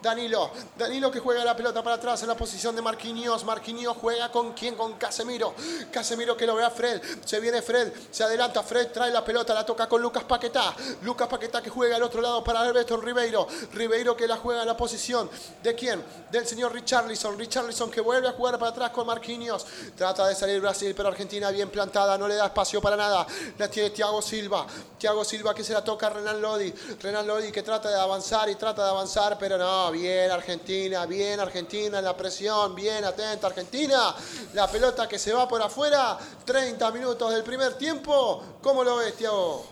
Danilo. Danilo que juega la pelota para atrás en la posición de Marquinhos. Marquinhos juega con quién? Con Casemiro. Casemiro que lo ve a Fred. Se viene Fred. Se adelanta Fred. Trae la pelota. La toca con Lucas Paquetá. Lucas Paquetá que juega al otro lado para Alberto Ribeiro. Ribeiro que la juega en la posición. ¿De quién? Del señor Richarlison. Richarlison que vuelve a jugar para atrás con Marquinhos. Trata de salir Brasil, pero Argentina bien plantada. No le da espacio para nada. La tiene Thiago Silva. Thiago Silva que se la toca a Renan Lodi. Renan Lodi que trata de avanzar y trata de avanzar, pero no. Bien Argentina. Bien Argentina en la presión, bien atenta Argentina. La pelota que se va por afuera, 30 minutos del primer tiempo. ¿Cómo lo ves, Tiago?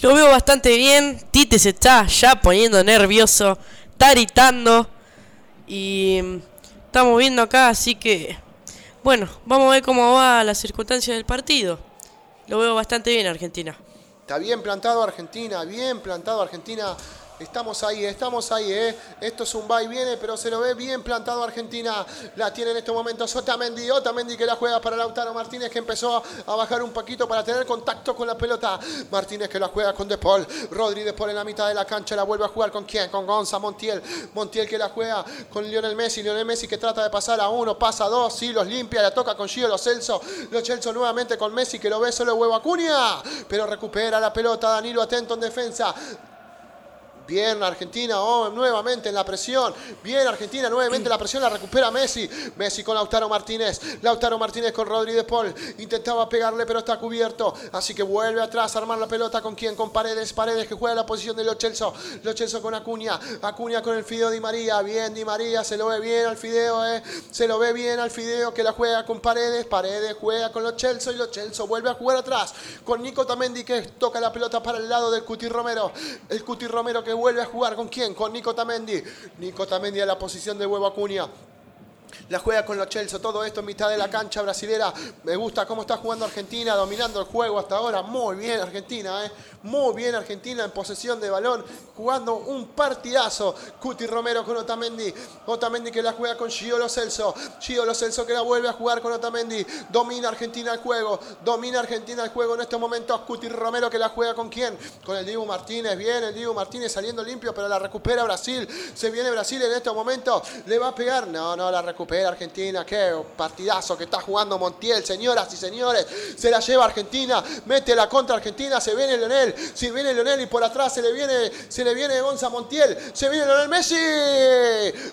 Lo veo bastante bien. Tite se está ya poniendo nervioso, está gritando. Y mm, estamos viendo acá, así que. Bueno, vamos a ver cómo va la circunstancia del partido. Lo veo bastante bien, Argentina. Está bien plantado Argentina, bien plantado Argentina. Estamos ahí, estamos ahí, ¿eh? Esto es un va viene, pero se lo ve bien plantado Argentina. La tiene en este momento Otamendi. Otamendi que la juega para Lautaro Martínez, que empezó a bajar un poquito para tener contacto con la pelota. Martínez que la juega con De Paul. Rodri De en la mitad de la cancha. La vuelve a jugar con quién? Con Gonza Montiel. Montiel que la juega con Lionel Messi. Lionel Messi que trata de pasar a uno, pasa a dos, sí, los limpia, la toca con Gio Lo Celso. Lo Celso nuevamente con Messi que lo ve solo huevo Acuña. Pero recupera la pelota. Danilo atento en defensa. Bien Argentina, oh, nuevamente en la presión. Bien Argentina, nuevamente la presión la recupera Messi. Messi con Lautaro Martínez. Lautaro Martínez con Rodri de Paul. Intentaba pegarle, pero está cubierto. Así que vuelve atrás a armar la pelota con quién? Con Paredes. Paredes que juega la posición de Lo Celso. Lo Celso con Acuña. Acuña con el Fideo Di María. Bien Di María, se lo ve bien al Fideo, eh. Se lo ve bien al Fideo que la juega con Paredes. Paredes juega con Lo Celso y Lo Celso vuelve a jugar atrás con Nico Tamendi que toca la pelota para el lado del Cuti Romero. El Cuti Romero que vuelve a jugar con quién? Con Nico Tamendi. Nico Tamendi a la posición de huevo Acuña. La juega con los Chelsea, todo esto en mitad de la cancha brasilera. Me gusta cómo está jugando Argentina, dominando el juego hasta ahora. Muy bien Argentina, ¿eh? Muy bien Argentina en posesión de balón, jugando un partidazo. Cuti Romero con Otamendi. Otamendi que la juega con Giolo Celso. Giolo Celso que la vuelve a jugar con Otamendi. Domina Argentina el juego. Domina Argentina el juego en estos momentos. Cuti Romero que la juega con quién? Con el Dibu Martínez. Bien, el Dibu Martínez saliendo limpio, pero la recupera Brasil. Se viene Brasil en estos momentos. ¿Le va a pegar? No, no, la recupera recupera Argentina. Qué partidazo que está jugando Montiel, señoras y señores. Se la lleva Argentina, mete la contra Argentina, se viene Leonel, se viene Leonel y por atrás se le viene, se le viene Gonza Montiel, se viene Leonel Messi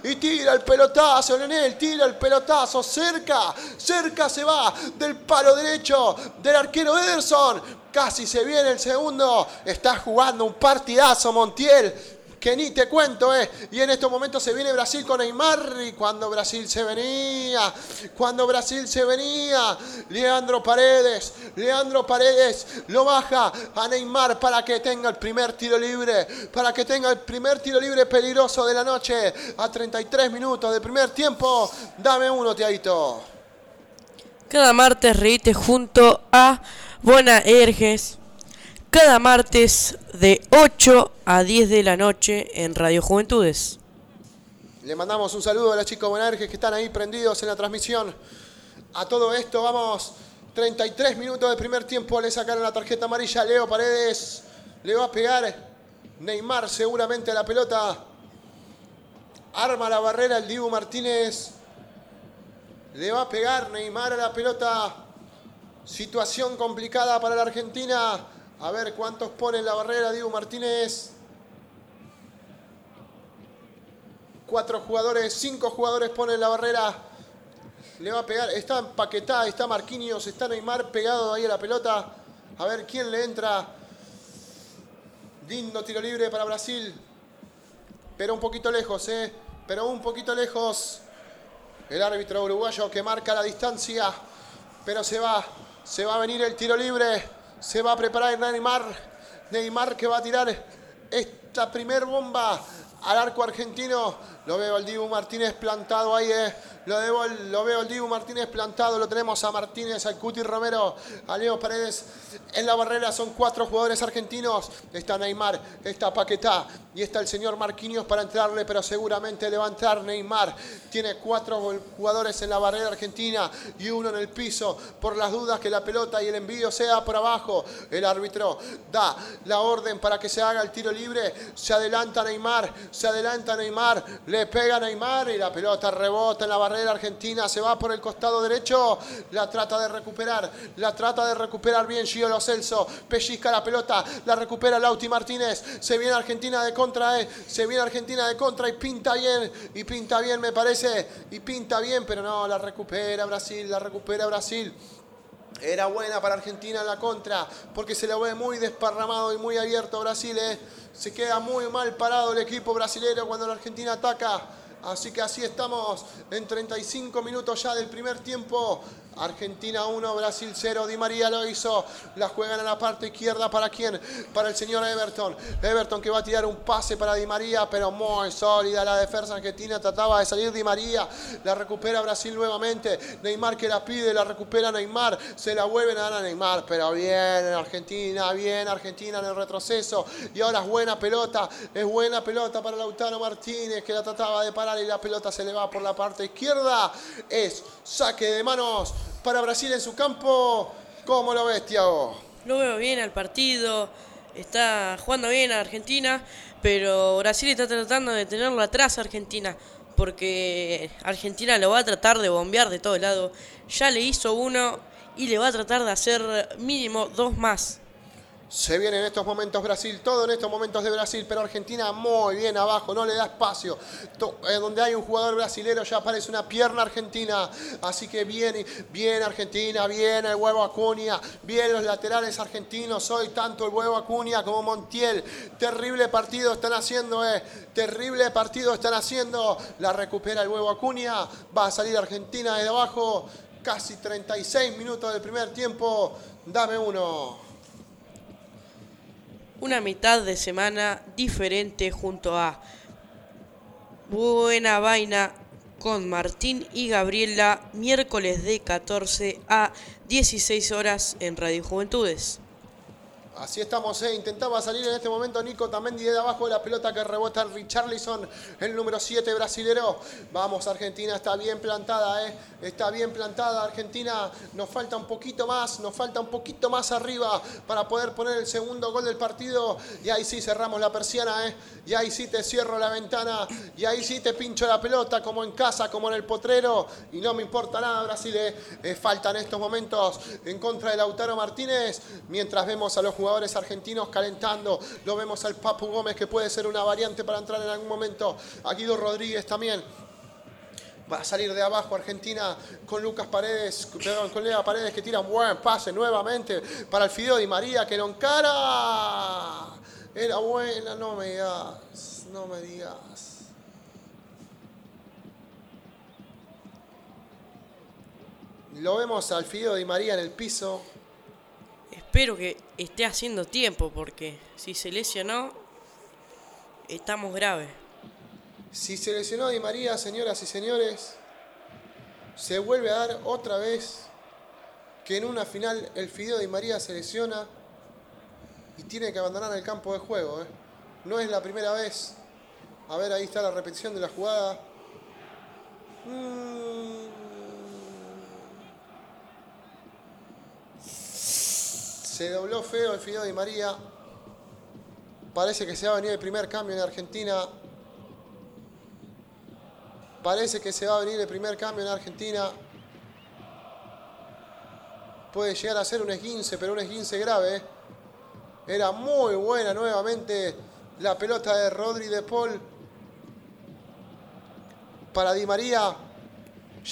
y tira el pelotazo, Leonel, tira el pelotazo, cerca, cerca se va del palo derecho del arquero Ederson. Casi se viene el segundo. Está jugando un partidazo Montiel que ni te cuento, ¿eh? Y en estos momentos se viene Brasil con Neymar. Y cuando Brasil se venía, cuando Brasil se venía, Leandro Paredes, Leandro Paredes lo baja a Neymar para que tenga el primer tiro libre, para que tenga el primer tiro libre peligroso de la noche. A 33 minutos de primer tiempo, dame uno, Tiaito. Cada martes reíte junto a Buena Erges. Cada martes de 8 a 10 de la noche en Radio Juventudes. Le mandamos un saludo a los chicos Bonaerges que están ahí prendidos en la transmisión. A todo esto vamos 33 minutos de primer tiempo. Le sacaron la tarjeta amarilla a Leo Paredes. Le va a pegar Neymar seguramente a la pelota. Arma la barrera el Dibu Martínez. Le va a pegar Neymar a la pelota. Situación complicada para la Argentina. A ver cuántos pone en la barrera Dibu Martínez. Cuatro jugadores, cinco jugadores ponen la barrera. Le va a pegar. Está empaquetada, está Marquinhos, está Neymar pegado ahí a la pelota. A ver quién le entra. Lindo tiro libre para Brasil. Pero un poquito lejos, ¿eh? Pero un poquito lejos. El árbitro uruguayo que marca la distancia. Pero se va. Se va a venir el tiro libre. Se va a preparar Neymar. Neymar que va a tirar esta primer bomba al arco argentino. Lo veo al Dibu Martínez plantado ahí. Eh. Lo, debo, lo veo al Dibu Martínez plantado. Lo tenemos a Martínez, al Cuti Romero, a Leo Paredes. En la barrera son cuatro jugadores argentinos. Está Neymar, está Paquetá y está el señor Marquinhos para entrarle, pero seguramente le va a entrar Neymar. Tiene cuatro jugadores en la barrera argentina y uno en el piso. Por las dudas que la pelota y el envío sea por abajo. El árbitro da la orden para que se haga el tiro libre. Se adelanta Neymar, se adelanta Neymar. Le pega Neymar y la pelota rebota en la barrera argentina. Se va por el costado derecho. La trata de recuperar. La trata de recuperar bien Gio Lo Celso. Pellizca la pelota. La recupera Lauti Martínez. Se viene Argentina de contra. Eh. Se viene Argentina de contra y pinta bien. Y pinta bien me parece. Y pinta bien. Pero no, la recupera Brasil. La recupera Brasil. Era buena para Argentina en la contra, porque se lo ve muy desparramado y muy abierto Brasil. ¿eh? Se queda muy mal parado el equipo brasilero cuando la Argentina ataca. Así que así estamos en 35 minutos ya del primer tiempo. Argentina 1, Brasil 0. Di María lo hizo. La juegan a la parte izquierda. ¿Para quién? Para el señor Everton. Everton que va a tirar un pase para Di María, pero muy sólida la defensa argentina. Trataba de salir Di María. La recupera Brasil nuevamente. Neymar que la pide, la recupera Neymar. Se la vuelven a dar a Neymar, pero bien en Argentina, bien Argentina en el retroceso. Y ahora es buena pelota. Es buena pelota para Lautaro Martínez que la trataba de parar y la pelota se le va por la parte izquierda. Es saque de manos para Brasil en su campo. ¿Cómo lo ves, Tiago? Lo veo bien al partido, está jugando bien a Argentina, pero Brasil está tratando de tenerlo atrás a Argentina, porque Argentina lo va a tratar de bombear de todo lado. Ya le hizo uno y le va a tratar de hacer mínimo dos más. Se viene en estos momentos Brasil, todo en estos momentos de Brasil, pero Argentina muy bien abajo, no le da espacio. Eh, donde hay un jugador brasilero ya aparece una pierna argentina. Así que viene, bien Argentina, viene el huevo Acuña, bien los laterales argentinos, hoy tanto el huevo Acuña como Montiel. Terrible partido están haciendo, eh. Terrible partido están haciendo. La recupera el huevo Acuña, va a salir Argentina de abajo. Casi 36 minutos del primer tiempo. Dame uno una mitad de semana diferente junto a Buena Vaina con Martín y Gabriela, miércoles de 14 a 16 horas en Radio Juventudes. Así estamos, ¿eh? intentaba salir en este momento Nico Tamendi de abajo de la pelota que rebota en Richarlison, el número 7 brasilero. Vamos, Argentina está bien plantada, ¿eh? está bien plantada Argentina. Nos falta un poquito más, nos falta un poquito más arriba para poder poner el segundo gol del partido. Y ahí sí cerramos la persiana, ¿eh? y ahí sí te cierro la ventana, y ahí sí te pincho la pelota como en casa, como en el potrero. Y no me importa nada, Brasil. ¿eh? Eh, faltan estos momentos en contra de Lautaro Martínez, mientras vemos a los jugadores argentinos calentando. Lo vemos al Papu Gómez que puede ser una variante para entrar en algún momento. A Guido Rodríguez también. Va a salir de abajo Argentina con Lucas Paredes, perdón, con Lea Paredes que tira un buen pase nuevamente para el Fideo Di María que lo encara. Era buena, no me digas, no me digas. Lo vemos al Fideo Di María en el piso. Espero que esté haciendo tiempo porque si se lesionó, estamos graves. Si se lesionó Di María, señoras y señores, se vuelve a dar otra vez que en una final el Fideo Di María se lesiona y tiene que abandonar el campo de juego. ¿eh? No es la primera vez. A ver, ahí está la repetición de la jugada. Mm. Se dobló feo el Fideo Di María. Parece que se va a venir el primer cambio en Argentina. Parece que se va a venir el primer cambio en Argentina. Puede llegar a ser un esguince, pero un esguince grave. Era muy buena nuevamente la pelota de Rodri de Paul. Para Di María.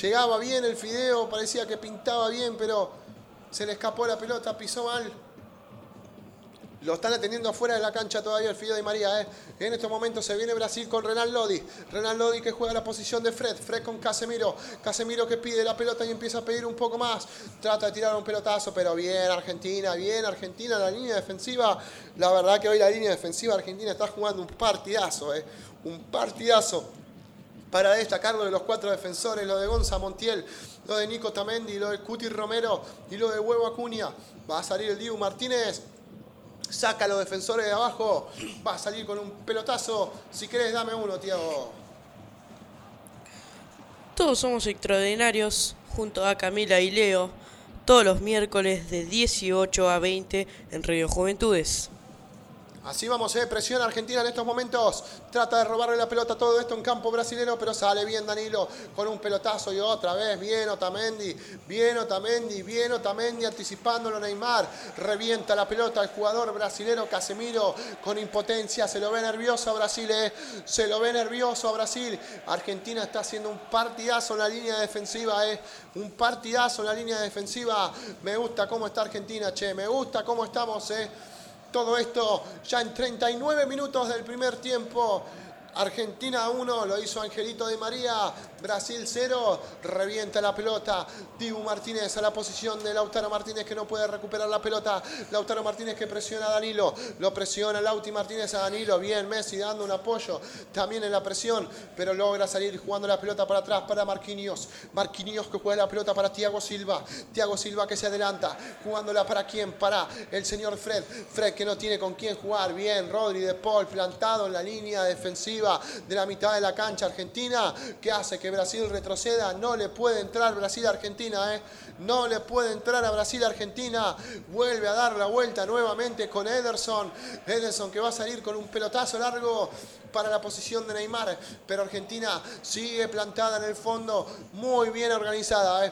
Llegaba bien el fideo, parecía que pintaba bien, pero se le escapó la pelota, pisó mal. Lo están atendiendo afuera de la cancha todavía el Fideo Di María. ¿eh? En estos momentos se viene Brasil con Renan Lodi. Renan Lodi que juega la posición de Fred. Fred con Casemiro. Casemiro que pide la pelota y empieza a pedir un poco más. Trata de tirar un pelotazo, pero bien Argentina, bien Argentina. La línea defensiva, la verdad que hoy la línea defensiva argentina está jugando un partidazo. ¿eh? Un partidazo. Para destacar lo de los cuatro defensores, lo de Gonza Montiel, lo de Nico Tamendi, lo de Cuti Romero y lo de Huevo Acuña. Va a salir el Dibu Martínez saca a los defensores de abajo, va a salir con un pelotazo. Si querés, dame uno, Tiago. Todos somos extraordinarios, junto a Camila y Leo, todos los miércoles de 18 a 20 en Radio Juventudes. Así vamos, eh. presión Argentina en estos momentos. Trata de robarle la pelota todo esto en campo brasilero, pero sale bien Danilo con un pelotazo y otra vez. Bien Otamendi, bien Otamendi, bien Otamendi anticipándolo Neymar. Revienta la pelota el jugador brasilero Casemiro con impotencia. Se lo ve nervioso a Brasil, eh. se lo ve nervioso a Brasil. Argentina está haciendo un partidazo en la línea defensiva, eh. un partidazo en la línea defensiva. Me gusta cómo está Argentina, che, me gusta cómo estamos. Eh. Todo esto ya en 39 minutos del primer tiempo. Argentina 1, lo hizo Angelito de María, Brasil 0, revienta la pelota, Dibu Martínez a la posición de Lautaro Martínez que no puede recuperar la pelota, Lautaro Martínez que presiona a Danilo, lo presiona Lauti Martínez a Danilo, bien Messi dando un apoyo también en la presión, pero logra salir jugando la pelota para atrás para Marquinhos, Marquinhos que juega la pelota para Thiago Silva, Thiago Silva que se adelanta, jugándola para quién, para el señor Fred, Fred que no tiene con quién jugar, bien, Rodri de Paul plantado en la línea defensiva de la mitad de la cancha argentina que hace que Brasil retroceda. No le puede entrar Brasil a Argentina, ¿eh? No le puede entrar a Brasil Argentina. Vuelve a dar la vuelta nuevamente con Ederson. Ederson que va a salir con un pelotazo largo para la posición de Neymar. Pero Argentina sigue plantada en el fondo, muy bien organizada. ¿eh?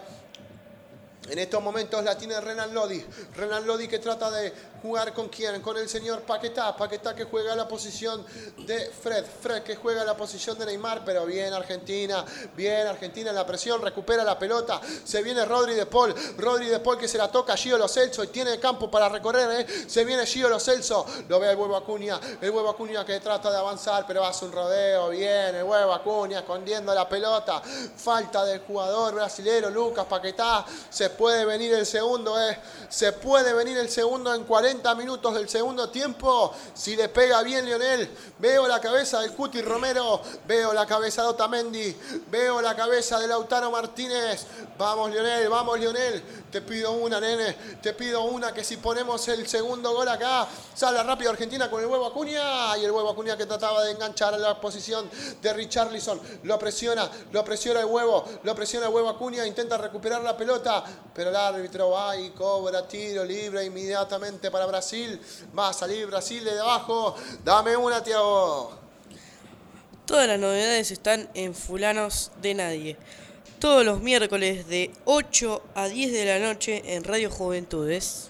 En estos momentos la tiene Renan Lodi. Renan Lodi que trata de jugar con quién? Con el señor Paquetá. Paquetá que juega la posición de Fred. Fred que juega la posición de Neymar. Pero bien Argentina. Bien Argentina en la presión. Recupera la pelota. Se viene Rodri de Paul. Rodri de Paul que se la toca a Gio Lo Celso y tiene campo para recorrer. ¿eh? Se viene Gio Lo Celso. Lo ve el huevo Acuña. El huevo Acuña que trata de avanzar pero hace un rodeo. Bien el huevo Acuña escondiendo la pelota. Falta del jugador brasilero Lucas Paquetá. Se puede venir el segundo. ¿eh? Se puede venir el segundo en 40 40 minutos del segundo tiempo. Si le pega bien Lionel, veo la cabeza del Cuti Romero, veo la cabeza de Otamendi, veo la cabeza de Lautaro Martínez. Vamos Lionel, vamos Lionel. Te pido una, nene, te pido una que si ponemos el segundo gol acá, sale rápido Argentina con el huevo Acuña. Y el huevo Acuña que trataba de enganchar a la posición de Richarlison. Lo presiona, lo presiona el huevo, lo presiona el huevo Acuña, intenta recuperar la pelota, pero el árbitro va y cobra tiro libre inmediatamente para Brasil. Va a salir Brasil de abajo. Dame una, Tiago. Todas las novedades están en Fulanos de Nadie. Todos los miércoles de 8 a 10 de la noche en Radio Juventudes.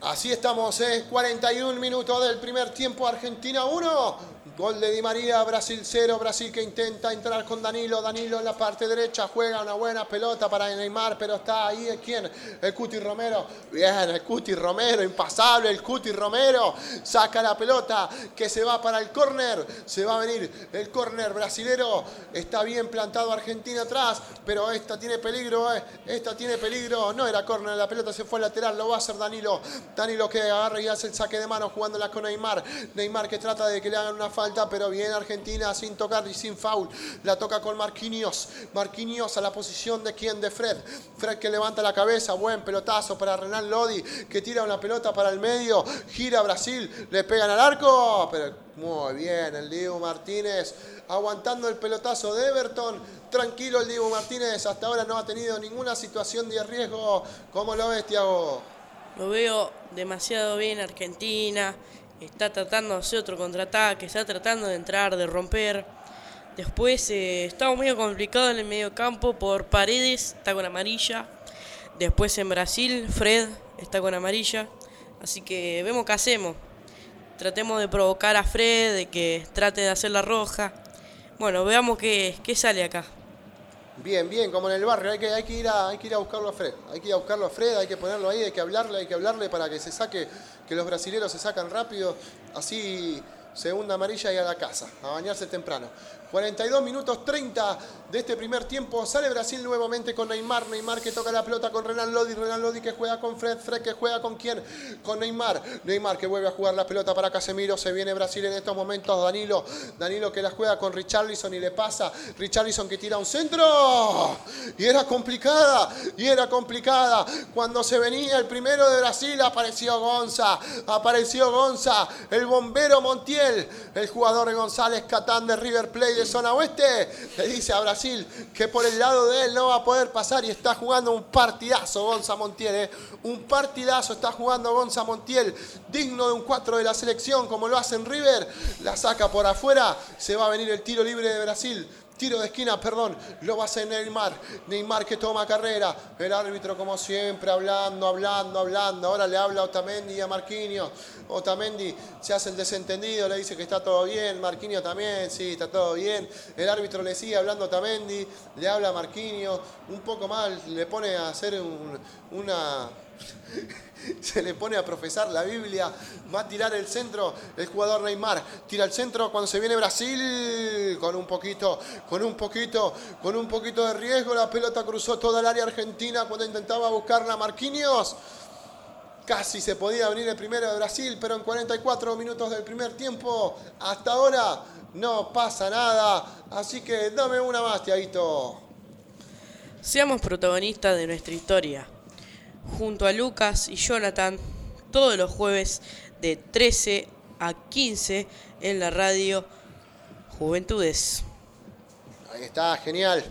Así estamos, ¿eh? 41 minutos del primer tiempo, Argentina 1. Gol de Di María, Brasil 0, Brasil que intenta entrar con Danilo, Danilo en la parte derecha, juega una buena pelota para Neymar, pero está ahí, ¿quién? El Cuti Romero, bien, el Cuti Romero, impasable el Cuti Romero, saca la pelota que se va para el córner, se va a venir el córner brasilero, está bien plantado Argentina atrás, pero esta tiene peligro, ¿eh? esta tiene peligro, no era córner, la pelota se fue al lateral, lo va a hacer Danilo, Danilo que agarra y hace el saque de mano jugándola con Neymar, Neymar que trata de que le hagan una falta pero bien Argentina sin tocar y sin foul. La toca con Marquinhos. Marquinhos a la posición de quien? De Fred. Fred que levanta la cabeza, buen pelotazo para Renan Lodi, que tira una pelota para el medio, gira Brasil, le pegan al arco, pero muy bien el Diego Martínez aguantando el pelotazo de Everton. Tranquilo el Diego Martínez, hasta ahora no ha tenido ninguna situación de riesgo. ¿Cómo lo ves, Tiago? Lo veo demasiado bien Argentina está tratando de hacer otro contraataque, está tratando de entrar, de romper. Después eh, está medio complicado en el medio campo por Paredes, está con amarilla. Después en Brasil, Fred está con amarilla. Así que vemos qué hacemos. Tratemos de provocar a Fred, de que trate de hacer la roja. Bueno, veamos qué, qué sale acá. Bien, bien, como en el barrio, hay que, hay, que ir a, hay que ir a buscarlo a Fred. Hay que ir a buscarlo a Fred, hay que ponerlo ahí, hay que hablarle, hay que hablarle para que se saque, que los brasileros se sacan rápido. Así segunda amarilla y a la casa, a bañarse temprano. 42 minutos 30 de este primer tiempo. Sale Brasil nuevamente con Neymar. Neymar que toca la pelota con Renan Lodi. Renan Lodi que juega con Fred. Fred que juega con quién? Con Neymar. Neymar que vuelve a jugar la pelota para Casemiro. Se viene Brasil en estos momentos. Danilo. Danilo que la juega con Richarlison y le pasa. Richarlison que tira un centro. Y era complicada. Y era complicada. Cuando se venía el primero de Brasil apareció Gonza. Apareció Gonza. El bombero Montiel. El jugador González Catán de River Plate de zona oeste, le dice a Brasil que por el lado de él no va a poder pasar y está jugando un partidazo Gonza Montiel, ¿eh? un partidazo está jugando Gonza Montiel, digno de un 4 de la selección como lo hace en River, la saca por afuera, se va a venir el tiro libre de Brasil, Tiro de esquina, perdón, lo va a hacer Neymar. Neymar que toma carrera. El árbitro, como siempre, hablando, hablando, hablando. Ahora le habla a Otamendi a Marquinhos. Otamendi se hace el desentendido, le dice que está todo bien. Marquinhos también, sí, está todo bien. El árbitro le sigue hablando a Otamendi, le habla a Marquinhos. Un poco mal, le pone a hacer una se le pone a profesar la Biblia, va a tirar el centro el jugador Neymar, tira el centro cuando se viene Brasil, con un poquito, con un poquito, con un poquito de riesgo, la pelota cruzó toda el área argentina cuando intentaba buscarla Marquinhos. Casi se podía venir el primero de Brasil, pero en 44 minutos del primer tiempo, hasta ahora no pasa nada. Así que dame una más, Tiaguito. Seamos protagonistas de nuestra historia junto a Lucas y Jonathan todos los jueves de 13 a 15 en la radio Juventudes. Ahí está, genial.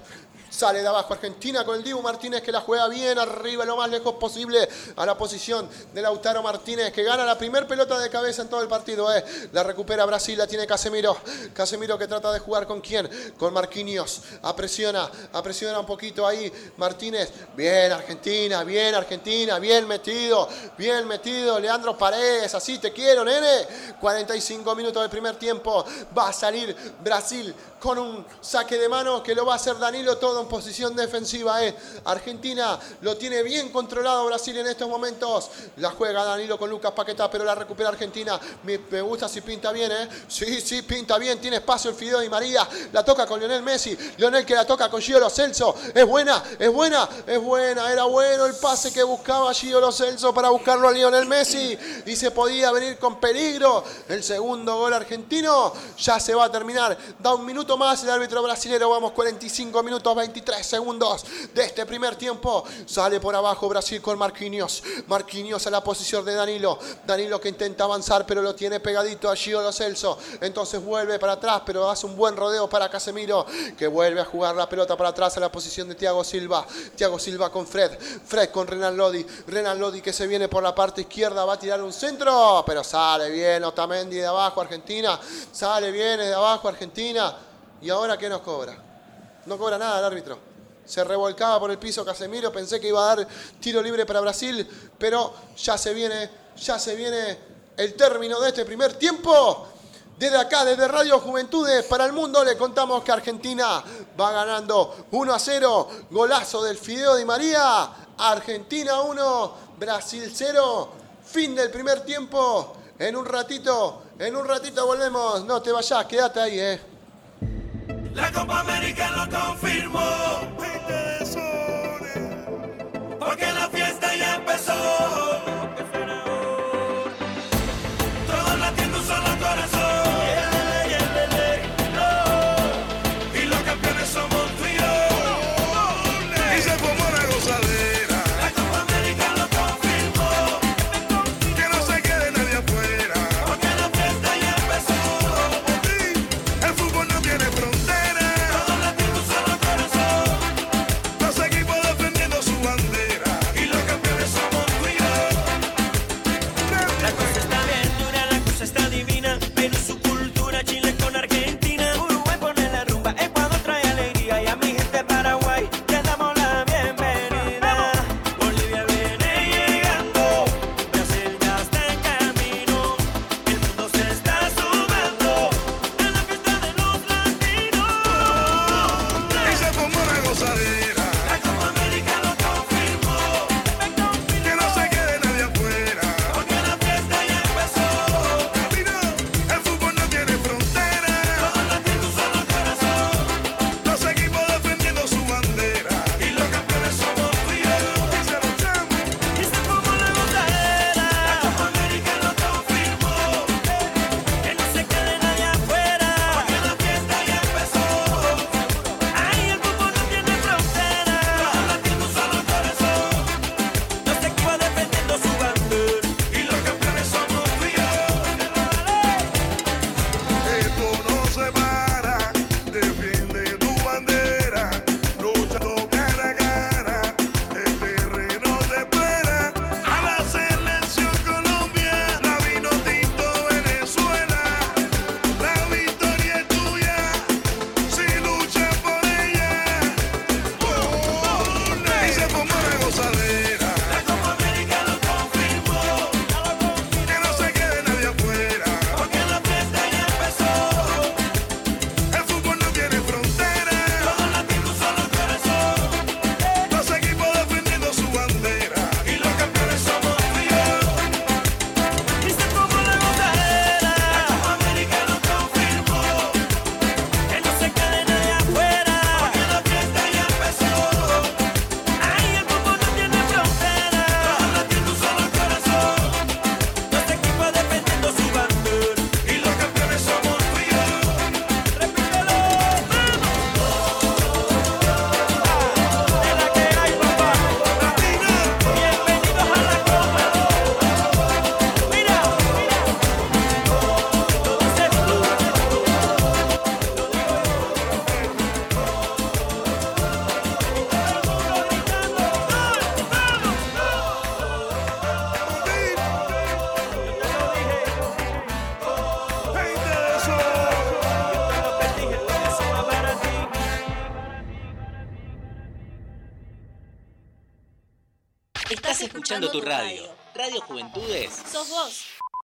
Sale de abajo Argentina con el Dibu Martínez que la juega bien arriba lo más lejos posible a la posición de Lautaro Martínez que gana la primer pelota de cabeza en todo el partido. Eh. La recupera Brasil, la tiene Casemiro. Casemiro que trata de jugar con quién? Con Marquinhos. Apresiona, apresiona un poquito ahí Martínez. Bien Argentina, bien Argentina, bien metido, bien metido. Leandro Paredes, así te quiero, nene. 45 minutos del primer tiempo. Va a salir Brasil con un saque de mano que lo va a hacer Danilo todo en posición defensiva. Eh. Argentina lo tiene bien controlado Brasil en estos momentos. La juega Danilo con Lucas Paquetá, pero la recupera Argentina. Me, gusta si pinta bien, ¿eh? Sí, sí, pinta bien. Tiene espacio el Fideo y María. La toca con Lionel Messi. Lionel que la toca con Gio Lo Celso. Es buena, es buena, es buena. Era bueno el pase que buscaba Gio Lo Celso para buscarlo a Lionel Messi. Y se podía venir con peligro. El segundo gol argentino ya se va a terminar. Da un minuto más el árbitro brasilero. Vamos 45 minutos 23 segundos de este primer tiempo. Sale por abajo Brasil con Marquinhos. Marquinhos a la posición de Danilo. Danilo que intenta avanzar pero lo tiene pegadito a Gio Lo Celso. Entonces vuelve para atrás pero hace un buen rodeo para Casemiro que vuelve a jugar la pelota para atrás a la posición de Thiago Silva. Thiago Silva con Fred. Fred con Renan Lodi. Renan Lodi que se viene por la parte izquierda va a tirar un centro pero sale bien Otamendi de abajo Argentina. Sale bien de abajo Argentina. ¿Y ahora qué nos cobra? No cobra nada el árbitro. Se revolcaba por el piso Casemiro, pensé que iba a dar tiro libre para Brasil, pero ya se viene, ya se viene el término de este primer tiempo. Desde acá, desde Radio Juventudes para el mundo, le contamos que Argentina va ganando 1 a 0. Golazo del Fideo Di María. Argentina 1, Brasil 0. Fin del primer tiempo. En un ratito, en un ratito volvemos. No te vayas, quédate ahí, eh. La Copa América lo confirmó.